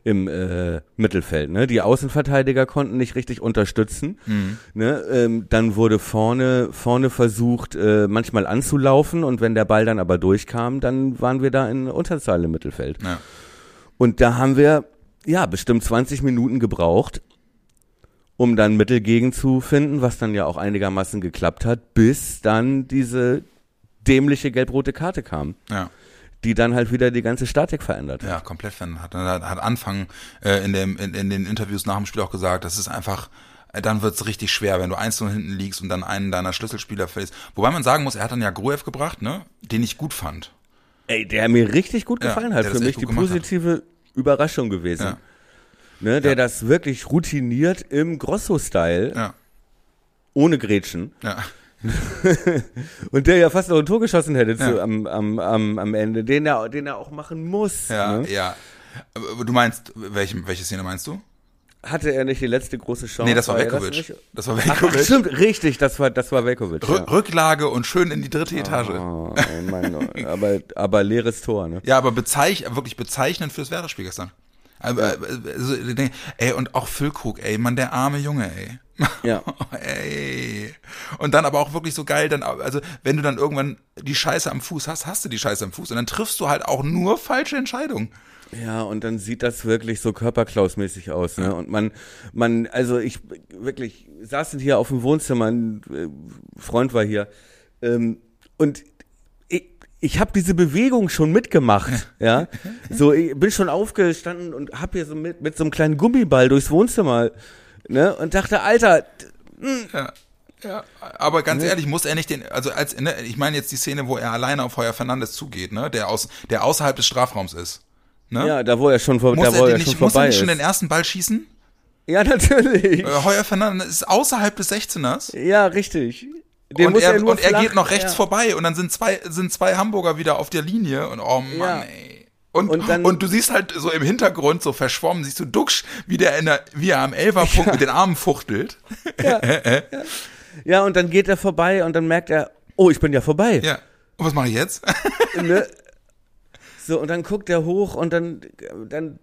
im äh, Mittelfeld. Ne? Die Außenverteidiger konnten nicht richtig unterstützen. Mhm. Ne? Ähm, dann wurde vorne vorne versucht, äh, manchmal anzulaufen und wenn der Ball dann aber durchkam, dann waren wir da in Unterzahl im Mittelfeld. Ja. Und da haben wir ja bestimmt 20 Minuten gebraucht, um dann Mittel gegen zu finden, was dann ja auch einigermaßen geklappt hat, bis dann diese dämliche gelb-rote Karte kam. Ja die dann halt wieder die ganze Statik verändert.
Ja, komplett verändert hat. Hat, hat Anfang äh, in, dem, in, in den Interviews nach dem Spiel auch gesagt, das ist einfach, äh, dann wird's richtig schwer, wenn du eins und hinten liegst und dann einen deiner Schlüsselspieler verlierst. Wobei man sagen muss, er hat dann ja Gruev gebracht, ne, den ich gut fand.
Ey, der mir richtig gut gefallen ja, hat. Für mich die positive hat. Überraschung gewesen. Ja. Ne, der ja. das wirklich routiniert im Grosso-Style. Ja. Ohne Grätschen. Und der ja fast noch ein Tor geschossen hätte ja. zu, am, am, am, am Ende, den er, den er auch machen muss.
Ja, ne? ja. Du meinst, welche, welche Szene meinst du?
Hatte er nicht die letzte große Chance?
Nee, das war, Velkovic. Das, war Velkovic.
Ach, stimmt, richtig, das war, das war Velkovic.
ja. Rücklage und schön in die dritte Etage.
Oh, mein, aber, aber leeres Tor, ne?
Ja, aber bezeich, wirklich bezeichnend fürs Werder-Spiel gestern. Also, ey, und auch Füllkrug, ey, man, der arme Junge, ey. Ja. ey. Und dann aber auch wirklich so geil, dann, also, wenn du dann irgendwann die Scheiße am Fuß hast, hast du die Scheiße am Fuß und dann triffst du halt auch nur falsche Entscheidungen.
Ja, und dann sieht das wirklich so körperklausmäßig aus, ne? Und man, man, also ich wirklich saßen hier auf dem Wohnzimmer, ein äh, Freund war hier, ähm, und ich habe diese Bewegung schon mitgemacht, ja. So, ich bin schon aufgestanden und habe hier so mit, mit so einem kleinen Gummiball durchs Wohnzimmer, ne, und dachte, Alter,
mh. Ja. Ja, aber ganz ehrlich, muss er nicht den, also als, ne, ich meine jetzt die Szene, wo er alleine auf Heuer Fernandes zugeht, ne, der aus, der außerhalb des Strafraums ist. Ne?
Ja, da wo er schon, vor,
muss
da wo
er,
er
nicht,
schon muss vorbei er nicht
schon den ersten Ball schießen?
Ja, natürlich.
Äh, Heuer Fernandes ist außerhalb des 16ers.
Ja, richtig.
Den und er, er und er geht noch rechts ja. vorbei und dann sind zwei, sind zwei Hamburger wieder auf der Linie und oh Mann, ja. ey. Und, und, dann, und, du siehst halt so im Hintergrund so verschwommen, siehst du Duxch, wie der in der, wie er am Elferpunkt ja. mit den Armen fuchtelt.
Ja. ja. ja, und dann geht er vorbei und dann merkt er, oh, ich bin ja vorbei.
Ja. Und was mache ich jetzt?
ne? So, und dann guckt er hoch und dann, dann,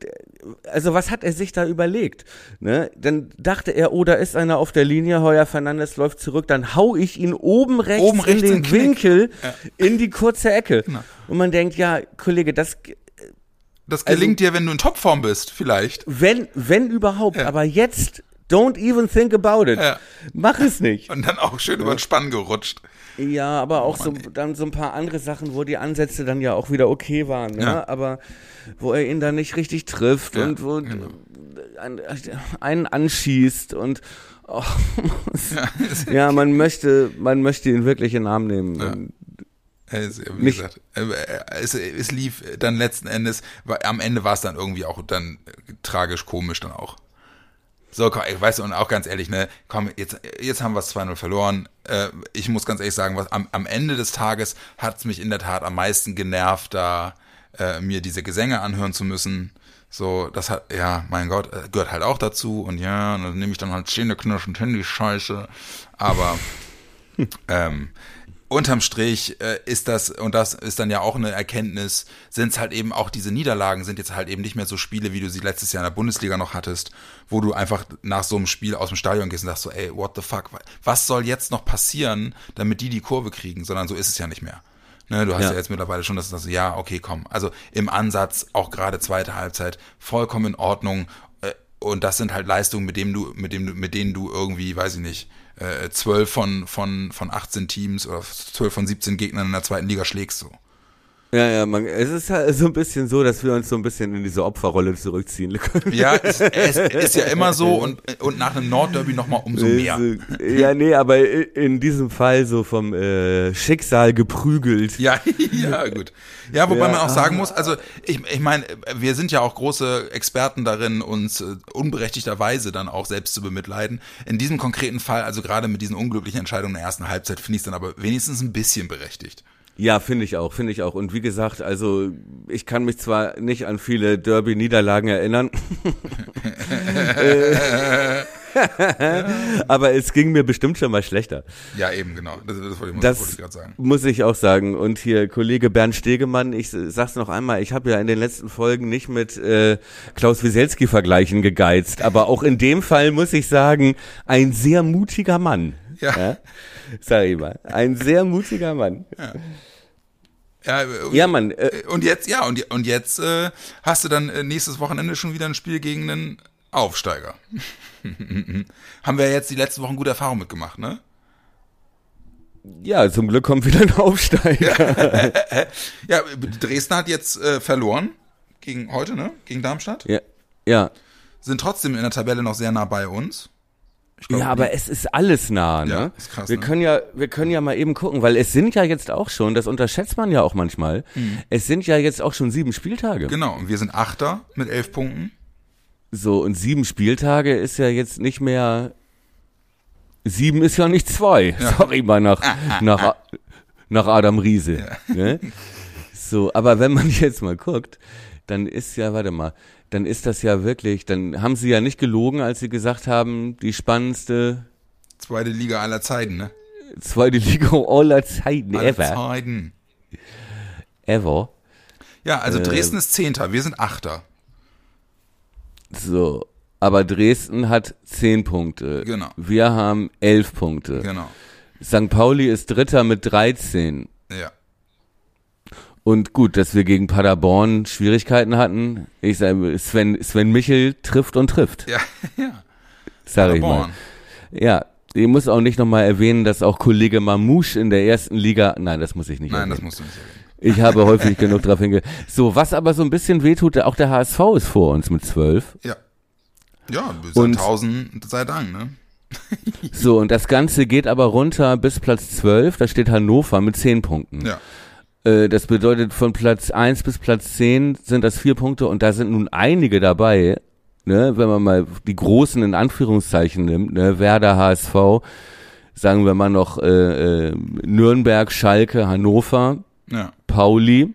also was hat er sich da überlegt? Ne? Dann dachte er, oh, da ist einer auf der Linie, Heuer Fernandes läuft zurück, dann hau ich ihn oben rechts,
Oben rechts
in den Winkel,
Ja.
in die kurze Ecke.
Genau.
Und man denkt, ja, Kollege, das,
Das
Also-
gelingt dir, wenn du in Topform bist, vielleicht.
wenn, wenn überhaupt,
Ja.
aber jetzt, don't even think about it.
Ja.
Mach es nicht.
Und dann auch schön über den Spann gerutscht.
Ja, aber auch so,
Mann, ey.
dann so ein paar andere Sachen, wo die Ansätze dann ja auch wieder okay waren, ne?
Ja.
aber wo er ihn dann nicht richtig trifft
Ja,
und wo
genau.
ein- einen anschießt und oh, ja, man möchte, man möchte ihn wirklich in den Arm nehmen.
Ja. Es, wie
Nicht-
gesagt, es, es lief dann letzten Endes, am Ende war es dann irgendwie auch dann äh, tragisch komisch dann auch. So, komm, ey, weißt du, und auch ganz ehrlich, ne, komm, jetzt, jetzt haben wir es 2-0 verloren. Äh, ich muss ganz ehrlich sagen, was am, am Ende des Tages hat es mich in der Tat am meisten genervt, da äh, mir diese Gesänge anhören zu müssen. So, das hat, ja, mein Gott, äh, gehört halt auch dazu. Und ja, und dann nehme ich dann halt Zähneknirschend hin, die Scheiße. Aber ähm, unterm Strich äh, ist das, und das ist dann ja auch eine Erkenntnis, sind es halt eben auch diese Niederlagen, sind jetzt halt eben nicht mehr so Spiele, wie du sie letztes Jahr in der Bundesliga noch hattest, wo du einfach nach so einem Spiel aus dem Stadion gehst und sagst so, ey, what the fuck, was soll jetzt noch passieren, damit die die Kurve kriegen, sondern so ist es ja nicht mehr. Ne, du hast ja.
Ja.
jetzt mittlerweile schon das, das, ja, okay, komm. Also im Ansatz, auch gerade zweite Halbzeit, vollkommen in Ordnung. Und das sind halt Leistungen, mit denen du, mit dem mit denen du irgendwie, weiß ich nicht, äh, 12 von, von, von 18 Teams oder 12 von 17 Gegnern in der zweiten Liga schlägst so.
Ja, ja, man, es ist halt so ein bisschen so, dass wir uns so ein bisschen in diese Opferrolle zurückziehen.
Ja, es, es ist ja immer so und, und nach einem Nordderby nochmal umso mehr.
Ja, nee, aber in diesem Fall so vom äh, Schicksal geprügelt.
Ja, ja, gut. Ja, wobei
Ja.
man auch sagen muss, also ich, ich meine, wir sind ja auch große Experten darin, uns äh, unberechtigterweise dann auch selbst zu bemitleiden. In diesem konkreten Fall, also gerade mit diesen unglücklichen Entscheidungen der ersten Halbzeit, finde ich es dann aber wenigstens ein bisschen berechtigt.
Ja, finde ich auch, finde ich auch. Und wie gesagt, also ich kann mich zwar nicht an viele Derby-Niederlagen erinnern, aber es ging mir bestimmt schon mal schlechter.
Ja, eben, genau. Das, das wollte ich,
Das
ich gerade sagen.
muss ich auch sagen. Und hier Kollege Bernd Stegemann, ich sag's noch einmal, ich habe ja in den letzten Folgen nicht mit äh, Klaus Wieselski vergleichen gegeizt, aber auch in dem Fall muss ich sagen, ein sehr mutiger Mann.
Ja.
Sag ich mal, ein sehr mutiger Mann.
Ja, äh,
Ja, Mann, äh,
Und jetzt, ja, und, und jetzt äh, hast du dann äh, nächstes Wochenende schon wieder ein Spiel gegen einen Aufsteiger. Haben wir jetzt die letzten Wochen gute Erfahrungen mitgemacht, ne?
ja, zum Glück kommt wieder ein Aufsteiger.
Ja, Dresden hat jetzt äh, verloren gegen heute, ne? Gegen Darmstadt.
Ja, ja.
Sind trotzdem in der Tabelle noch sehr nah bei uns. Glaub,
Ja, aber es ist alles nah, ne?
Ja, ist krass,
wir
ne?
können ja, wir können ja mal eben gucken, weil es sind ja jetzt auch schon, das unterschätzt man ja auch manchmal, es sind ja jetzt auch schon sieben Spieltage.
Genau, und wir sind Achter mit elf Punkten.
So, und sieben Spieltage ist ja jetzt nicht mehr, sieben ist ja nicht zwei. Sorry mal nach, nach, nach Adam Riese. Ne? So, aber wenn man jetzt mal guckt, dann ist ja, warte mal, dann ist das ja wirklich, dann haben sie ja nicht gelogen, als sie gesagt haben, die spannendste
Zweite Liga aller Zeiten, ne?
zweite Liga aller Zeiten
Aller
ever.
Zeiten.
Ever.
Ja, also
Äh,
Dresden ist Zehnter, wir sind Achter.
So. Aber Dresden hat zehn Punkte.
Genau.
Wir haben elf Punkte.
Genau.
St. Pauli ist Dritter mit 13.
Ja.
Und gut, dass wir gegen Paderborn Schwierigkeiten hatten. Ich sage, Sven, Sven Michel trifft und trifft,
Ja, ja.
sage ich mal.
Paderborn.
Ja, ich muss auch nicht nochmal erwähnen, dass auch Kollege Mamouche in der ersten Liga, nein, das muss ich nicht
Nein, das
erwähnen.
musst du nicht erwähnen.
Ich habe häufig genug drauf hinge. So, was aber so ein bisschen wehtut, auch der HSV ist vor uns mit zwölf.
Ja. Ja, tausend sei Dank, ne?
So, und das Ganze geht aber runter bis Platz 12, da steht Hannover mit 10 Punkten.
Ja.
Äh, das bedeutet, von Platz 1 bis Platz 10 sind das vier Punkte und da sind nun einige dabei, ne, wenn man mal die großen in Anführungszeichen nimmt, ne, Werder, HSV, sagen wir mal noch äh, äh, Nürnberg, Schalke, Hannover,
Ja.
Pauli.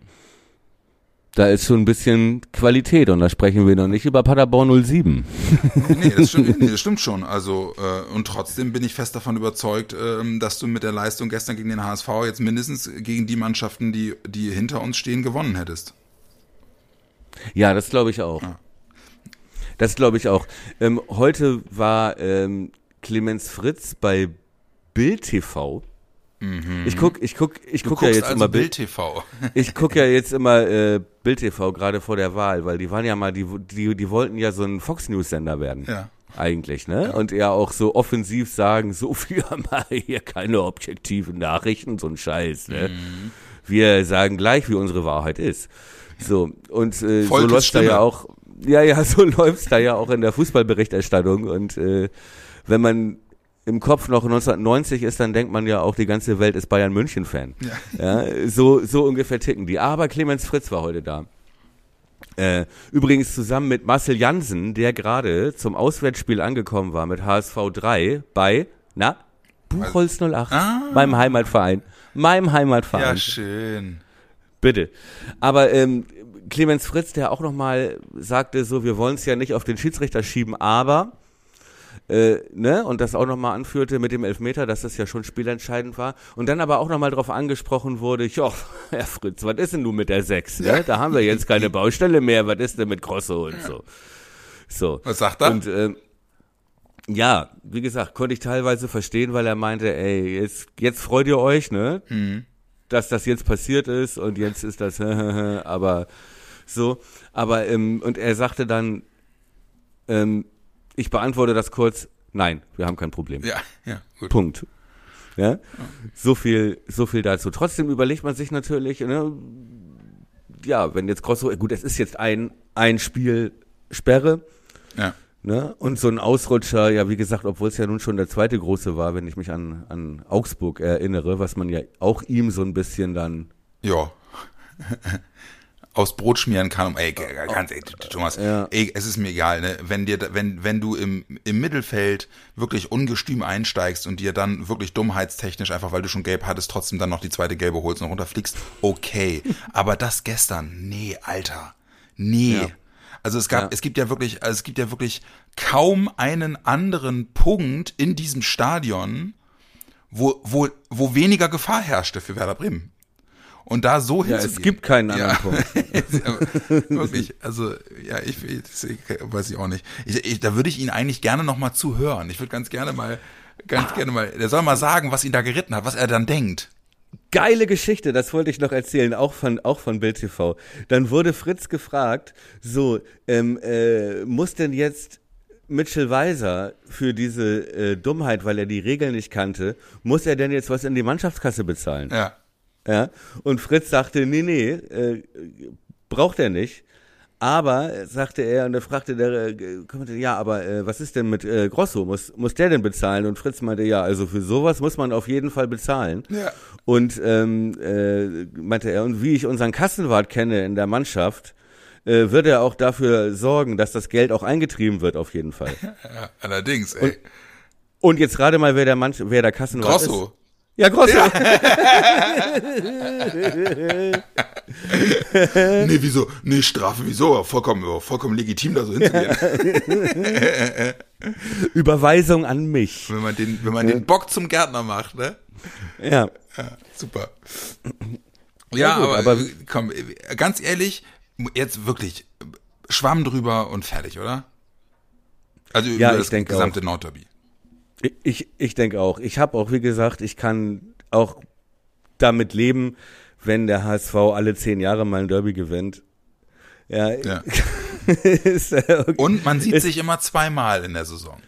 Da ist schon ein bisschen Qualität und da sprechen wir noch nicht über Paderborn 07.
Nee, das stimmt, nee, das stimmt schon. Also, äh, und trotzdem bin ich fest davon überzeugt, ähm, dass du mit der Leistung gestern gegen den HSV jetzt mindestens gegen die Mannschaften, die, die hinter uns stehen, gewonnen hättest.
Ja, das glaube ich auch. Ja. Das glaube ich auch. Ähm, heute war ähm, Clemens Fritz bei Bild TV. Mhm. Ich guck, ich guck, ich guck ja jetzt also immer
Bild TV.
ich guck ja jetzt immer äh, Bild TV gerade vor der Wahl, weil die waren ja mal, die, die, die wollten ja so ein Fox News Sender werden. Ja. Eigentlich, ne? Ja. Und ja auch so offensiv sagen, so viel haben wir hier keine objektiven Nachrichten, so ein Scheiß, ne? Mhm. Wir sagen gleich, wie unsere Wahrheit ist. So, und äh, so läuft da ja auch, ja, ja, so läuft's da ja auch in der Fußballberichterstattung. Und äh, wenn man im Kopf noch 1990 ist, dann denkt man ja auch, die ganze Welt ist Bayern München Fan. Ja. ja. so, so ungefähr ticken die. Aber Clemens Fritz war heute da. Äh, übrigens zusammen mit Marcel Jansen, der gerade zum Auswärtsspiel angekommen war mit HSV 3 bei, na, Buchholz 08, ah. meinem Heimatverein. Meinem Heimatverein.
Ja, schön.
Bitte. Aber ähm, Clemens Fritz, der auch nochmal sagte, so, wir wollen es ja nicht auf den Schiedsrichter schieben, aber äh, ne, und das auch nochmal anführte mit dem Elfmeter, dass das ja schon spielentscheidend war. Und dann aber auch nochmal darauf angesprochen wurde, ja, Herr Fritz, was ist denn nun mit der Sechs? Ne? Da haben wir jetzt keine Baustelle mehr, was ist denn mit Grosso und so. So.
Was sagt er?
Und, äh, ja, wie gesagt, konnte ich teilweise verstehen, weil er meinte, ey, jetzt, jetzt freut ihr euch, ne? Mhm. Dass das jetzt passiert ist und jetzt ist das, aber so. Aber, ähm, und er sagte dann, ähm, ich beantworte das kurz, nein, wir haben kein Problem.
Ja, ja,
gut. Punkt. Ja? So viel, so viel dazu. Trotzdem überlegt man sich natürlich, ne, ja, wenn jetzt Grosso, gut, es ist jetzt ein, ein Spiel Sperre. Ja. Ne? Und so ein Ausrutscher, ja, wie gesagt, obwohl es ja nun schon der zweite große war, wenn ich mich an, an Augsburg erinnere, was man ja auch ihm so ein bisschen dann.
Ja. Aus Brot schmieren kann. Ey, ganz ey, Thomas, ja. ey, es ist mir egal, ne? Wenn dir, wenn, wenn du im, im Mittelfeld wirklich ungestüm einsteigst und dir dann wirklich dummheitstechnisch einfach, weil du schon gelb hattest, trotzdem dann noch die zweite gelbe holst und runterfliegst, okay. Aber das gestern, nee, Alter. Nee. Ja. Also es gab, ja. es gibt ja wirklich, also es gibt ja wirklich kaum einen anderen Punkt in diesem Stadion, wo, wo, wo weniger Gefahr herrschte für Werder Bremen und da so
ja, es gibt keinen anderen ja.
Punkt. Wirklich, also ja, ich, ich, weiß ich auch nicht. Ich, ich, da würde ich ihn eigentlich gerne noch mal zuhören. Ich würde ganz gerne mal, ganz ah. gerne mal, der soll mal sagen, was ihn da geritten hat, was er dann denkt.
Geile Geschichte, das wollte ich noch erzählen, auch von, auch von Bild TV. Dann wurde Fritz gefragt, so, ähm, äh, muss denn jetzt Mitchell Weiser für diese äh, Dummheit, weil er die Regeln nicht kannte, muss er denn jetzt was in die Mannschaftskasse bezahlen?
Ja.
Ja, und Fritz sagte, nee, nee, äh, braucht er nicht. Aber, sagte er, und er fragte der, äh, ja, aber äh, was ist denn mit äh, Grosso? Muss, muss der denn bezahlen? Und Fritz meinte, ja, also für sowas muss man auf jeden Fall bezahlen. Ja. Und ähm, äh, meinte er, und wie ich unseren Kassenwart kenne in der Mannschaft, äh, wird er auch dafür sorgen, dass das Geld auch eingetrieben wird, auf jeden Fall.
Ja, allerdings, ey.
Und, und jetzt gerade mal, wer der, Mann, wer der Kassenwart
Grosso. ist.
Grosso. Ja, Grosso. Ja.
nee, wieso? Nee, Strafe, wieso? Vollkommen, vollkommen legitim, da so hinzugehen.
Überweisung an mich.
Wenn man den, wenn man den Bock zum Gärtner macht, ne?
Ja.
ja super. Ja, gut, aber, aber komm, ganz ehrlich, jetzt wirklich Schwamm drüber und fertig, oder? Also über
ja,
das gesamte auch. Nordderby.
Ich, ich denke auch. Ich habe auch, wie gesagt, ich kann auch damit leben, wenn der HSV alle zehn Jahre mal ein Derby gewinnt. Ja. ja.
ist, äh, Und man sieht ist, sich immer zweimal in der Saison.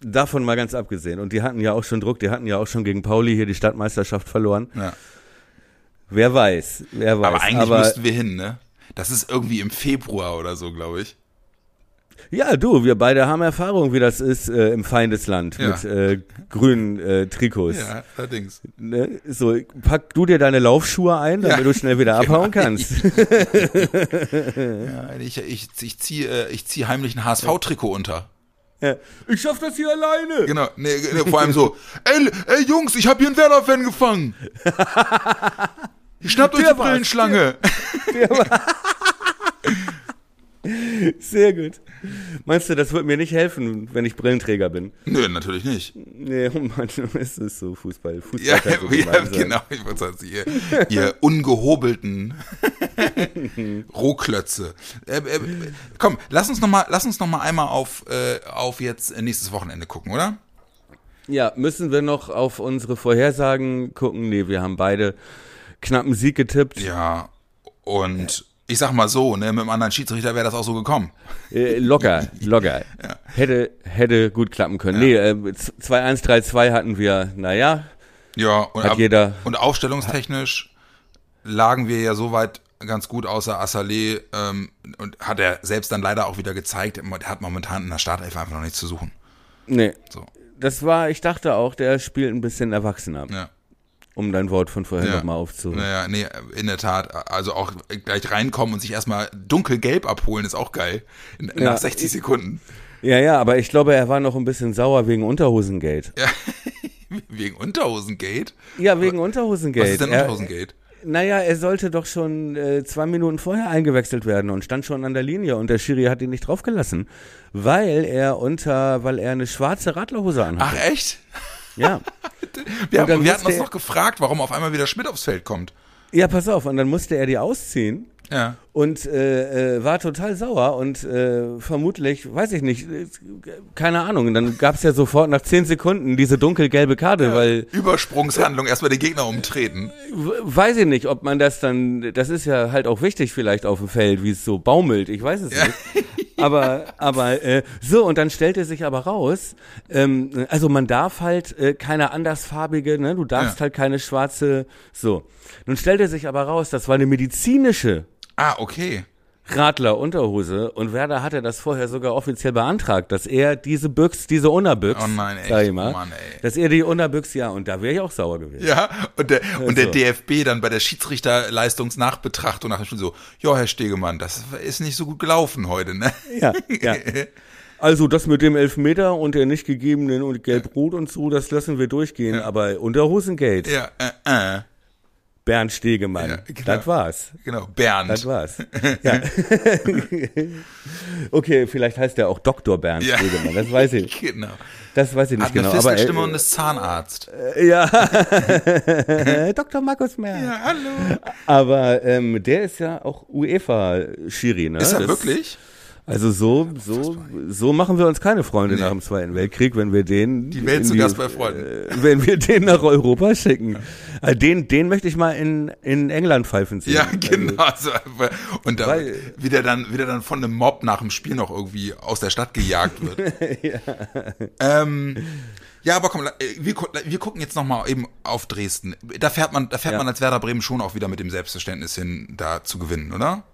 Davon mal ganz abgesehen. Und die hatten ja auch schon Druck, die hatten ja auch schon gegen Pauli hier die Stadtmeisterschaft verloren. Ja. Wer weiß, wer weiß.
Aber eigentlich Aber, müssten wir hin, ne? Das ist irgendwie im Februar oder so, glaube ich.
Ja, du, wir beide haben Erfahrung, wie das ist äh, im Feindesland ja. mit äh, grünen äh, Trikots.
Ja, allerdings.
Ne? So, pack du dir deine Laufschuhe ein, damit ja. du schnell wieder abhauen genau. kannst. ja,
ich, ich, ich ziehe äh, ich zieh heimlich ein HSV-Trikot unter.
Ja. Ich schaff das hier alleine.
Genau, nee, vor allem so, ey, ey Jungs, ich hab hier einen Werder-Fan gefangen. Schnappt euch die Brillenschlange. Der, der
Sehr gut. Meinst du, das wird mir nicht helfen, wenn ich Brillenträger bin?
Nö, natürlich nicht.
Nee, oh Mann, es ist so Fußball. Fußball
ja, so ja genau. Ich wollte sagen, ihr, ihr ungehobelten Rohklötze. Äh, äh, komm, lass uns noch mal, lass uns noch mal einmal auf, äh, auf jetzt nächstes Wochenende gucken, oder?
Ja, müssen wir noch auf unsere Vorhersagen gucken? Nee, wir haben beide knappen Sieg getippt.
Ja, und ich sag mal so, ne, mit einem anderen Schiedsrichter wäre das auch so gekommen.
Äh, locker, locker. ja. Hätte, hätte gut klappen können. Ja. Nee, äh, 2-1, 3-2 hatten wir, naja.
Ja, und,
hat ab, jeder,
und aufstellungstechnisch lagen wir ja soweit ganz gut außer Assalé ähm, und hat er selbst dann leider auch wieder gezeigt, er hat momentan in der Startelf einfach noch nichts zu suchen.
Nee. So. Das war, ich dachte auch, der spielt ein bisschen erwachsener. Ja um dein Wort von vorhin ja. nochmal aufzunehmen.
Naja, nee, in der Tat. Also auch gleich reinkommen und sich erstmal dunkelgelb abholen, ist auch geil. Nach ja. 60 Sekunden.
Ja, ja, aber ich glaube, er war noch ein bisschen sauer wegen Unterhosengate. Ja.
wegen Unterhosengate?
Ja, wegen Unterhosengate. Was
ist denn Unterhosengate?
naja, er sollte doch schon äh, zwei Minuten vorher eingewechselt werden und stand schon an der Linie und der Schiri hat ihn nicht draufgelassen, weil er unter, weil er eine schwarze Radlerhose anhat.
Ach echt?
Ja.
wir, haben, wir hatten uns noch gefragt, warum auf einmal wieder Schmidt aufs Feld kommt.
Ja, pass auf, und dann musste er die ausziehen.
Ja.
Und äh, äh, war total sauer und äh, vermutlich, weiß ich nicht, keine Ahnung. Und dann gab es ja sofort nach zehn Sekunden diese dunkelgelbe Karte, ja, weil.
Übersprungshandlung, erstmal den Gegner umtreten.
Weiß ich nicht, ob man das dann, das ist ja halt auch wichtig vielleicht auf dem Feld, wie es so baumelt, ich weiß es ja. nicht. aber, aber äh, so, und dann stellte sich aber raus, ähm, also man darf halt äh, keine andersfarbige, ne, du darfst ja. halt keine schwarze, so. Nun stellte sich aber raus, das war eine medizinische.
Ah, okay.
Radler-Unterhose und Werder hatte das vorher sogar offiziell beantragt, dass er diese Büchs, diese Unterbüchs,
oh nein, echt, sag ich mal, Mann,
ey. dass er die Unterbüchs, ja, und da wäre ich auch sauer gewesen.
Ja, und der, und der DFB dann bei der Schiedsrichterleistungsnachbetrachtung nachher schon so, ja, Herr Stegemann, das ist nicht so gut gelaufen heute, ne?
Ja, ja. Also das mit dem Elfmeter und der nicht gegebenen und Gelb-Rot und so, das lassen wir durchgehen, ja. aber Unterhosengate.
Ja, äh, äh.
Bernd Stegemann. Ja, genau. Das war's.
Genau, Bernd.
Das war's. Ja. okay, vielleicht heißt er auch Dr. Bernd ja. Stegemann, das weiß ich.
Genau.
Das weiß ich nicht
Hat
genau.
Eine aber Stimme und ist Zahnarzt.
Äh, ja. Dr. Markus Merz.
Ja, hallo.
Aber ähm, der ist ja auch UEFA-Schiri, ne?
Ist er das, wirklich?
Also so, so, so machen wir uns keine Freunde nee. nach dem Zweiten Weltkrieg, wenn wir den
die Welt zu Gast bei Freunden,
äh, wenn wir den nach Europa schicken. Ja. Äh, den, den möchte ich mal in in England pfeifen sehen.
Ja, genau. Also, und da, wie der dann, wie der dann von einem Mob nach dem Spiel noch irgendwie aus der Stadt gejagt wird. ja. Ähm, ja, aber komm, wir, wir gucken jetzt nochmal eben auf Dresden. Da fährt man, da fährt ja. man als Werder Bremen schon auch wieder mit dem Selbstverständnis hin, da zu gewinnen, oder?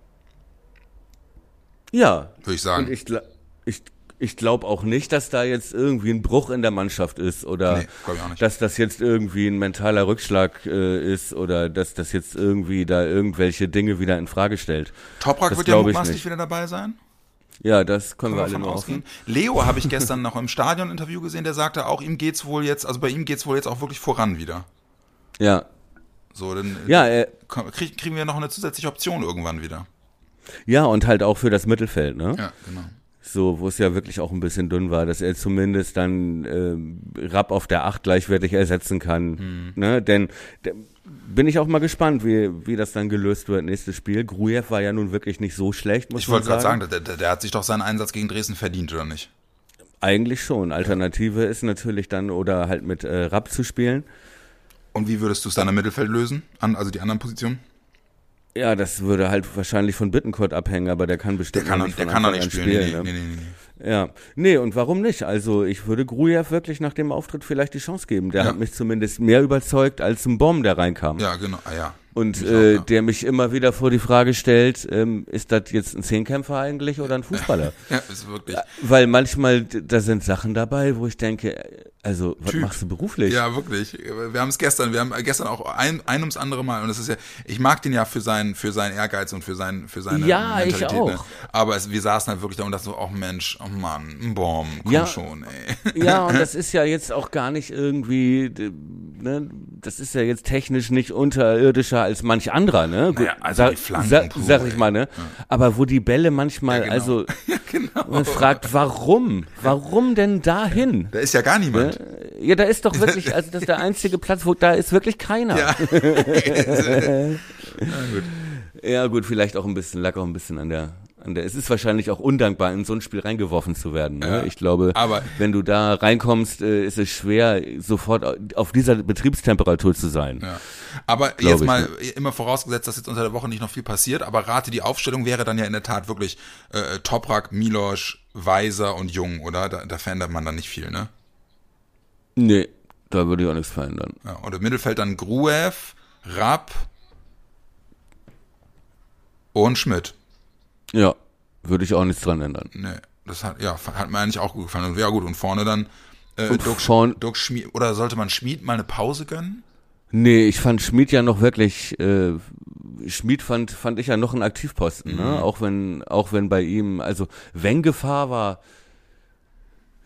Ja.
Würde ich sagen.
Und ich, ich, ich glaube auch nicht, dass da jetzt irgendwie ein Bruch in der Mannschaft ist oder nee, dass das jetzt irgendwie ein mentaler Rückschlag äh, ist oder dass das jetzt irgendwie da irgendwelche Dinge wieder in Frage stellt.
Toprak wird ja mutmaßlich wieder dabei sein.
Ja, das können, können wir alle nur ausgehen.
Leo habe ich gestern noch im Stadion-Interview gesehen, der sagte auch, ihm geht's wohl jetzt, also bei ihm geht's wohl jetzt auch wirklich voran wieder.
Ja.
So, dann
ja, äh,
kriegen wir noch eine zusätzliche Option irgendwann wieder.
Ja, und halt auch für das Mittelfeld, ne?
Ja, genau.
So, wo es ja wirklich auch ein bisschen dünn war, dass er zumindest dann äh, Rapp auf der Acht gleichwertig ersetzen kann. Mhm. Ne? Denn bin ich auch mal gespannt, wie, wie das dann gelöst wird, nächstes Spiel. Grujew war ja nun wirklich nicht so schlecht, muss
ich man sagen. Ich wollte gerade sagen, der, der, hat sich doch seinen Einsatz gegen Dresden verdient, oder nicht?
Eigentlich schon. Alternative ist natürlich dann, oder halt mit äh, Rapp zu spielen.
Und wie würdest du es dann im Mittelfeld lösen? An, also die anderen Positionen?
Ja, das würde halt wahrscheinlich von Bittencourt abhängen, aber der kann bestimmt
der kann,
nicht
der kann doch nicht spielen. spielen
nee, nee, nee, nee, Ja, nee, und warum nicht? Also ich würde Grujew wirklich nach dem Auftritt vielleicht die Chance geben. Der ja. hat mich zumindest mehr überzeugt als ein Bomb, der reinkam.
Ja, genau, ah, ja.
Und äh, auch, ja. der mich immer wieder vor die Frage stellt, ähm, ist das jetzt ein Zehnkämpfer eigentlich oder ein Fußballer?
ja, ist wirklich.
Weil manchmal, da sind Sachen dabei, wo ich denke, also, was typ. machst du beruflich?
Ja, wirklich. Wir haben es gestern, wir haben gestern auch ein, ein ums andere Mal, und das ist ja, ich mag den ja für seinen, für seinen Ehrgeiz und für seinen, für seine
ja, Mentalität. Ja, ich auch. Ne?
Aber es, wir saßen halt wirklich da und dachten so, oh Mensch, oh Mann, ein Baum, komm
ja,
schon, ey.
Ja, und das ist ja jetzt auch gar nicht irgendwie, ne, das ist ja jetzt technisch nicht unterirdischer als manch anderer, ne?
Naja, also die Flanken,
sa
puh,
sag ich mal, ne? Aber wo die Bälle manchmal,
Ja, genau.
also
Ja, genau.
man fragt, warum? Warum denn dahin?
Da ist ja gar niemand.
Ja, da ist doch wirklich, also das ist der einzige Platz, wo da ist wirklich keiner.
Ja.
Ja, gut, vielleicht auch ein bisschen, lag auch ein bisschen an der, der. Es ist wahrscheinlich auch undankbar, in so ein Spiel reingeworfen zu werden. Ne?
Ja,
ich glaube, wenn du da reinkommst, äh, ist es schwer, sofort auf dieser Betriebstemperatur zu sein.
Ja. Aber
Glaub
jetzt mal immer vorausgesetzt, dass jetzt unter der Woche nicht noch viel passiert, aber rate, die Aufstellung wäre dann ja in der Tat wirklich äh, Toprak, Milosch, Weiser und Jung, oder? Da, da verändert man dann nicht viel, ne?
Nee, da würde ich auch nichts verändern.
Ja, und im Mittelfeld dann Gruev, Rapp und Schmidt.
Ja, würde ich auch nichts dran ändern.
Nee, das hat, ja, hat mir eigentlich auch gut gefallen. Und ja gut, und vorne dann äh,
Und vorn-
Schmied, oder sollte man Schmied mal eine Pause gönnen?
Nee, ich fand Schmid ja noch wirklich, äh, Schmid fand, fand ich ja noch ein Aktivposten,
Mhm.
ne? Auch wenn, auch wenn bei ihm, also wenn Gefahr war,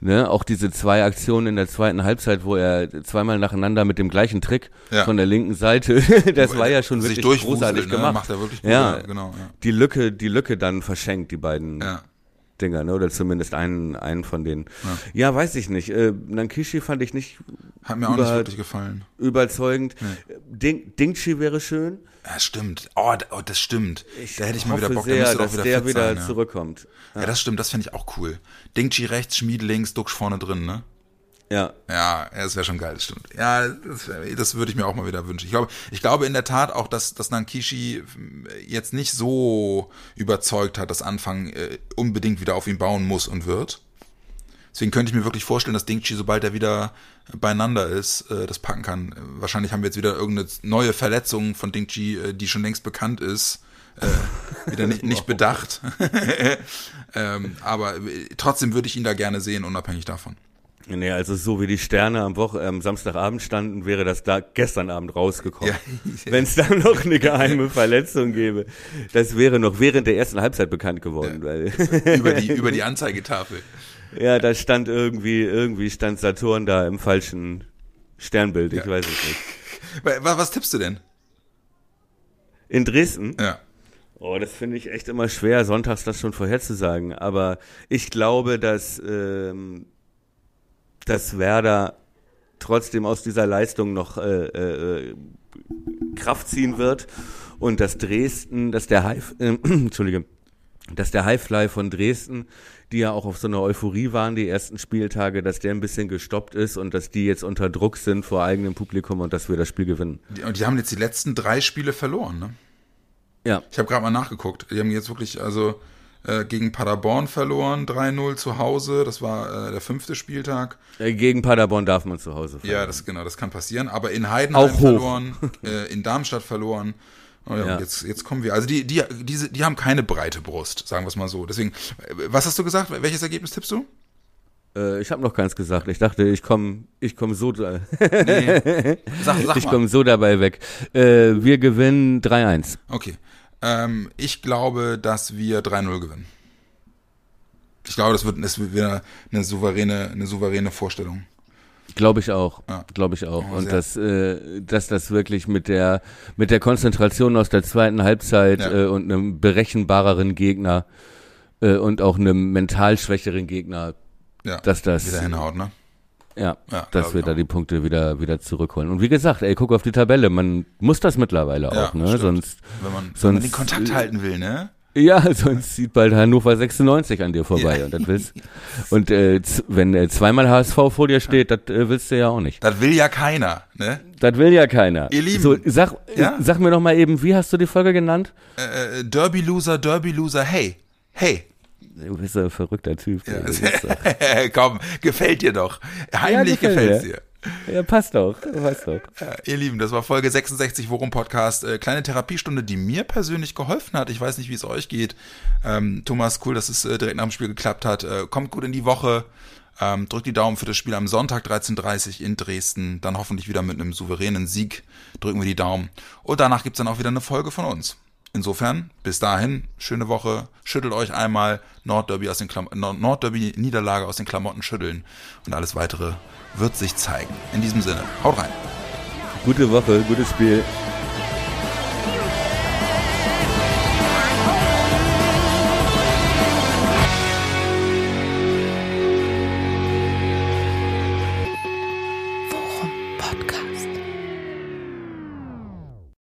ne, auch diese zwei Aktionen in der zweiten Halbzeit, wo er zweimal nacheinander mit dem gleichen Trick
Ja.
von der linken Seite, das war ja schon wirklich großartig
ne?
gemacht.
Macht er wirklich gut,
ja,
ja, genau, ja.
Die Lücke, die Lücke dann verschenkt, die beiden
Ja.
Dinger, ne? Oder zumindest einen, einen von denen. Ja, weiß ich nicht. Äh, Nankishi fand ich nicht
Hat mir auch nicht
Über-
wirklich gefallen.
überzeugend. Ding, Dingchi wäre schön.
Ja, stimmt. Oh, oh das stimmt. da hätte ich mal wieder Bock,
sehr,
der müsste
dass
doch wieder
der wieder
sein, ja.
zurückkommt.
Ja, das stimmt, das finde ich auch cool. Dingchi rechts, Schmied links, Duxch vorne drin, ne?
Ja.
Ja, ja, das wäre schon geil, das stimmt. Ja, das, das würde ich mir auch mal wieder wünschen. Ich glaube, ich glaube in der Tat auch, dass, dass Nankishi jetzt nicht so überzeugt hat, dass Anfang äh, unbedingt wieder auf ihn bauen muss und wird. Deswegen könnte ich mir wirklich vorstellen, dass Dingchi, sobald er wieder beieinander ist, äh, das packen kann. Wahrscheinlich haben wir jetzt wieder irgendeine neue Verletzung von Dingchi, äh, die schon längst bekannt ist, äh, wieder nicht, nicht bedacht. ähm, aber äh, trotzdem würde ich ihn da gerne sehen, unabhängig davon.
Nee, also so wie die Sterne am Woche, am Samstagabend standen, wäre das da gestern Abend rausgekommen.
Ja.
Wenn es da noch eine geheime Verletzung gäbe. Das wäre noch während der ersten Halbzeit bekannt geworden, weil
über die, über die Anzeigetafel.
Ja, da stand irgendwie, irgendwie stand Saturn da im falschen Sternbild, ich
Ja.
weiß es nicht.
Was, tippst du denn?
In Dresden?
Ja.
Oh, das finde ich echt immer schwer, sonntags das schon vorherzusagen. Aber ich glaube, dass, ähm, dass Werder trotzdem aus dieser Leistung noch äh, äh, Kraft ziehen wird und dass Dresden, dass der High, äh, Entschuldige, dass der Highfly von Dresden, die ja auch auf so einer Euphorie waren die ersten Spieltage, dass der ein bisschen gestoppt ist und dass die jetzt unter Druck sind vor eigenem Publikum und dass wir das Spiel gewinnen.
Und die haben jetzt die letzten drei Spiele verloren, ne?
Ja,
Ich habe gerade mal nachgeguckt. Die haben jetzt wirklich, also äh, gegen Paderborn verloren, 3-0 zu Hause. Das war äh, der fünfte Spieltag.
Äh, gegen Paderborn darf man zu Hause
Ja, das genau, das kann passieren. Aber in Heidenheim verloren, äh, in Darmstadt verloren. Oh ja,
Ja.
Jetzt, jetzt kommen wir. Also die, die, diese, die haben keine breite Brust, sagen wir es mal so. Deswegen, was hast du gesagt? Welches Ergebnis tippst du?
Äh, ich habe noch keins gesagt. Ich dachte, ich komme ich komm so, da-
Sag, sag
ich komm so dabei weg. Äh, wir gewinnen 3-1.
Okay. Ähm, ich glaube, dass wir 3-0 gewinnen. Ich glaube, das wird, das wird wieder eine souveräne, eine souveräne Vorstellung.
Glaube ich auch.
Ja.
Glaube ich auch. Und dass, äh, dass das wirklich mit der, mit der Konzentration aus der zweiten Halbzeit
Ja.
äh, und einem berechenbareren Gegner äh, und auch einem mental schwächeren Gegner,
Ja,
dass das,
wieder hinhaut, ne?
ja,
Ja,
dass wir da die Punkte wieder, wieder zurückholen. Und wie gesagt, ey, guck auf die Tabelle. Man muss das mittlerweile
Ja,
auch, ne?
stimmt.
Sonst,
Wenn man, wenn man
Sonst-
den Kontakt halten will, ne?
Ja, sonst zieht bald Hannover 96 an dir vorbei
Ja.
und das willst und äh, wenn äh, zweimal HSV vor dir steht, das äh, willst du ja auch nicht.
Das will ja keiner, ne?
Das will ja keiner.
Ihr Lieben.
So, sag,
Ja?
sag mir noch mal eben, wie hast du die Folge genannt?
Äh, äh, Derby Loser, Derby Loser, hey, hey.
Du bist ein verrückter Typ.
Ja. Komm, gefällt dir doch. Heimlich
gefällt
gefällt's
mir.
dir.
Ja, passt doch, passt doch.
Ja, ihr Lieben, das war Folge 66 Worum Podcast. Äh, kleine Therapiestunde, die mir persönlich geholfen hat. Ich weiß nicht, wie es euch geht. Ähm, Thomas, cool, dass es äh, direkt nach dem Spiel geklappt hat. Äh, kommt gut in die Woche. Ähm, drückt die Daumen für das Spiel am Sonntag 13.30 in Dresden. Dann hoffentlich wieder mit einem souveränen Sieg. Drücken wir die Daumen. Und danach gibt's dann auch wieder eine Folge von uns. Insofern, bis dahin, schöne Woche. Schüttelt euch einmal Nordderby aus den Nordderby Niederlage aus den Klamotten schütteln und alles weitere wird sich zeigen. In diesem Sinne, haut rein.
Gute Woche, gutes Spiel.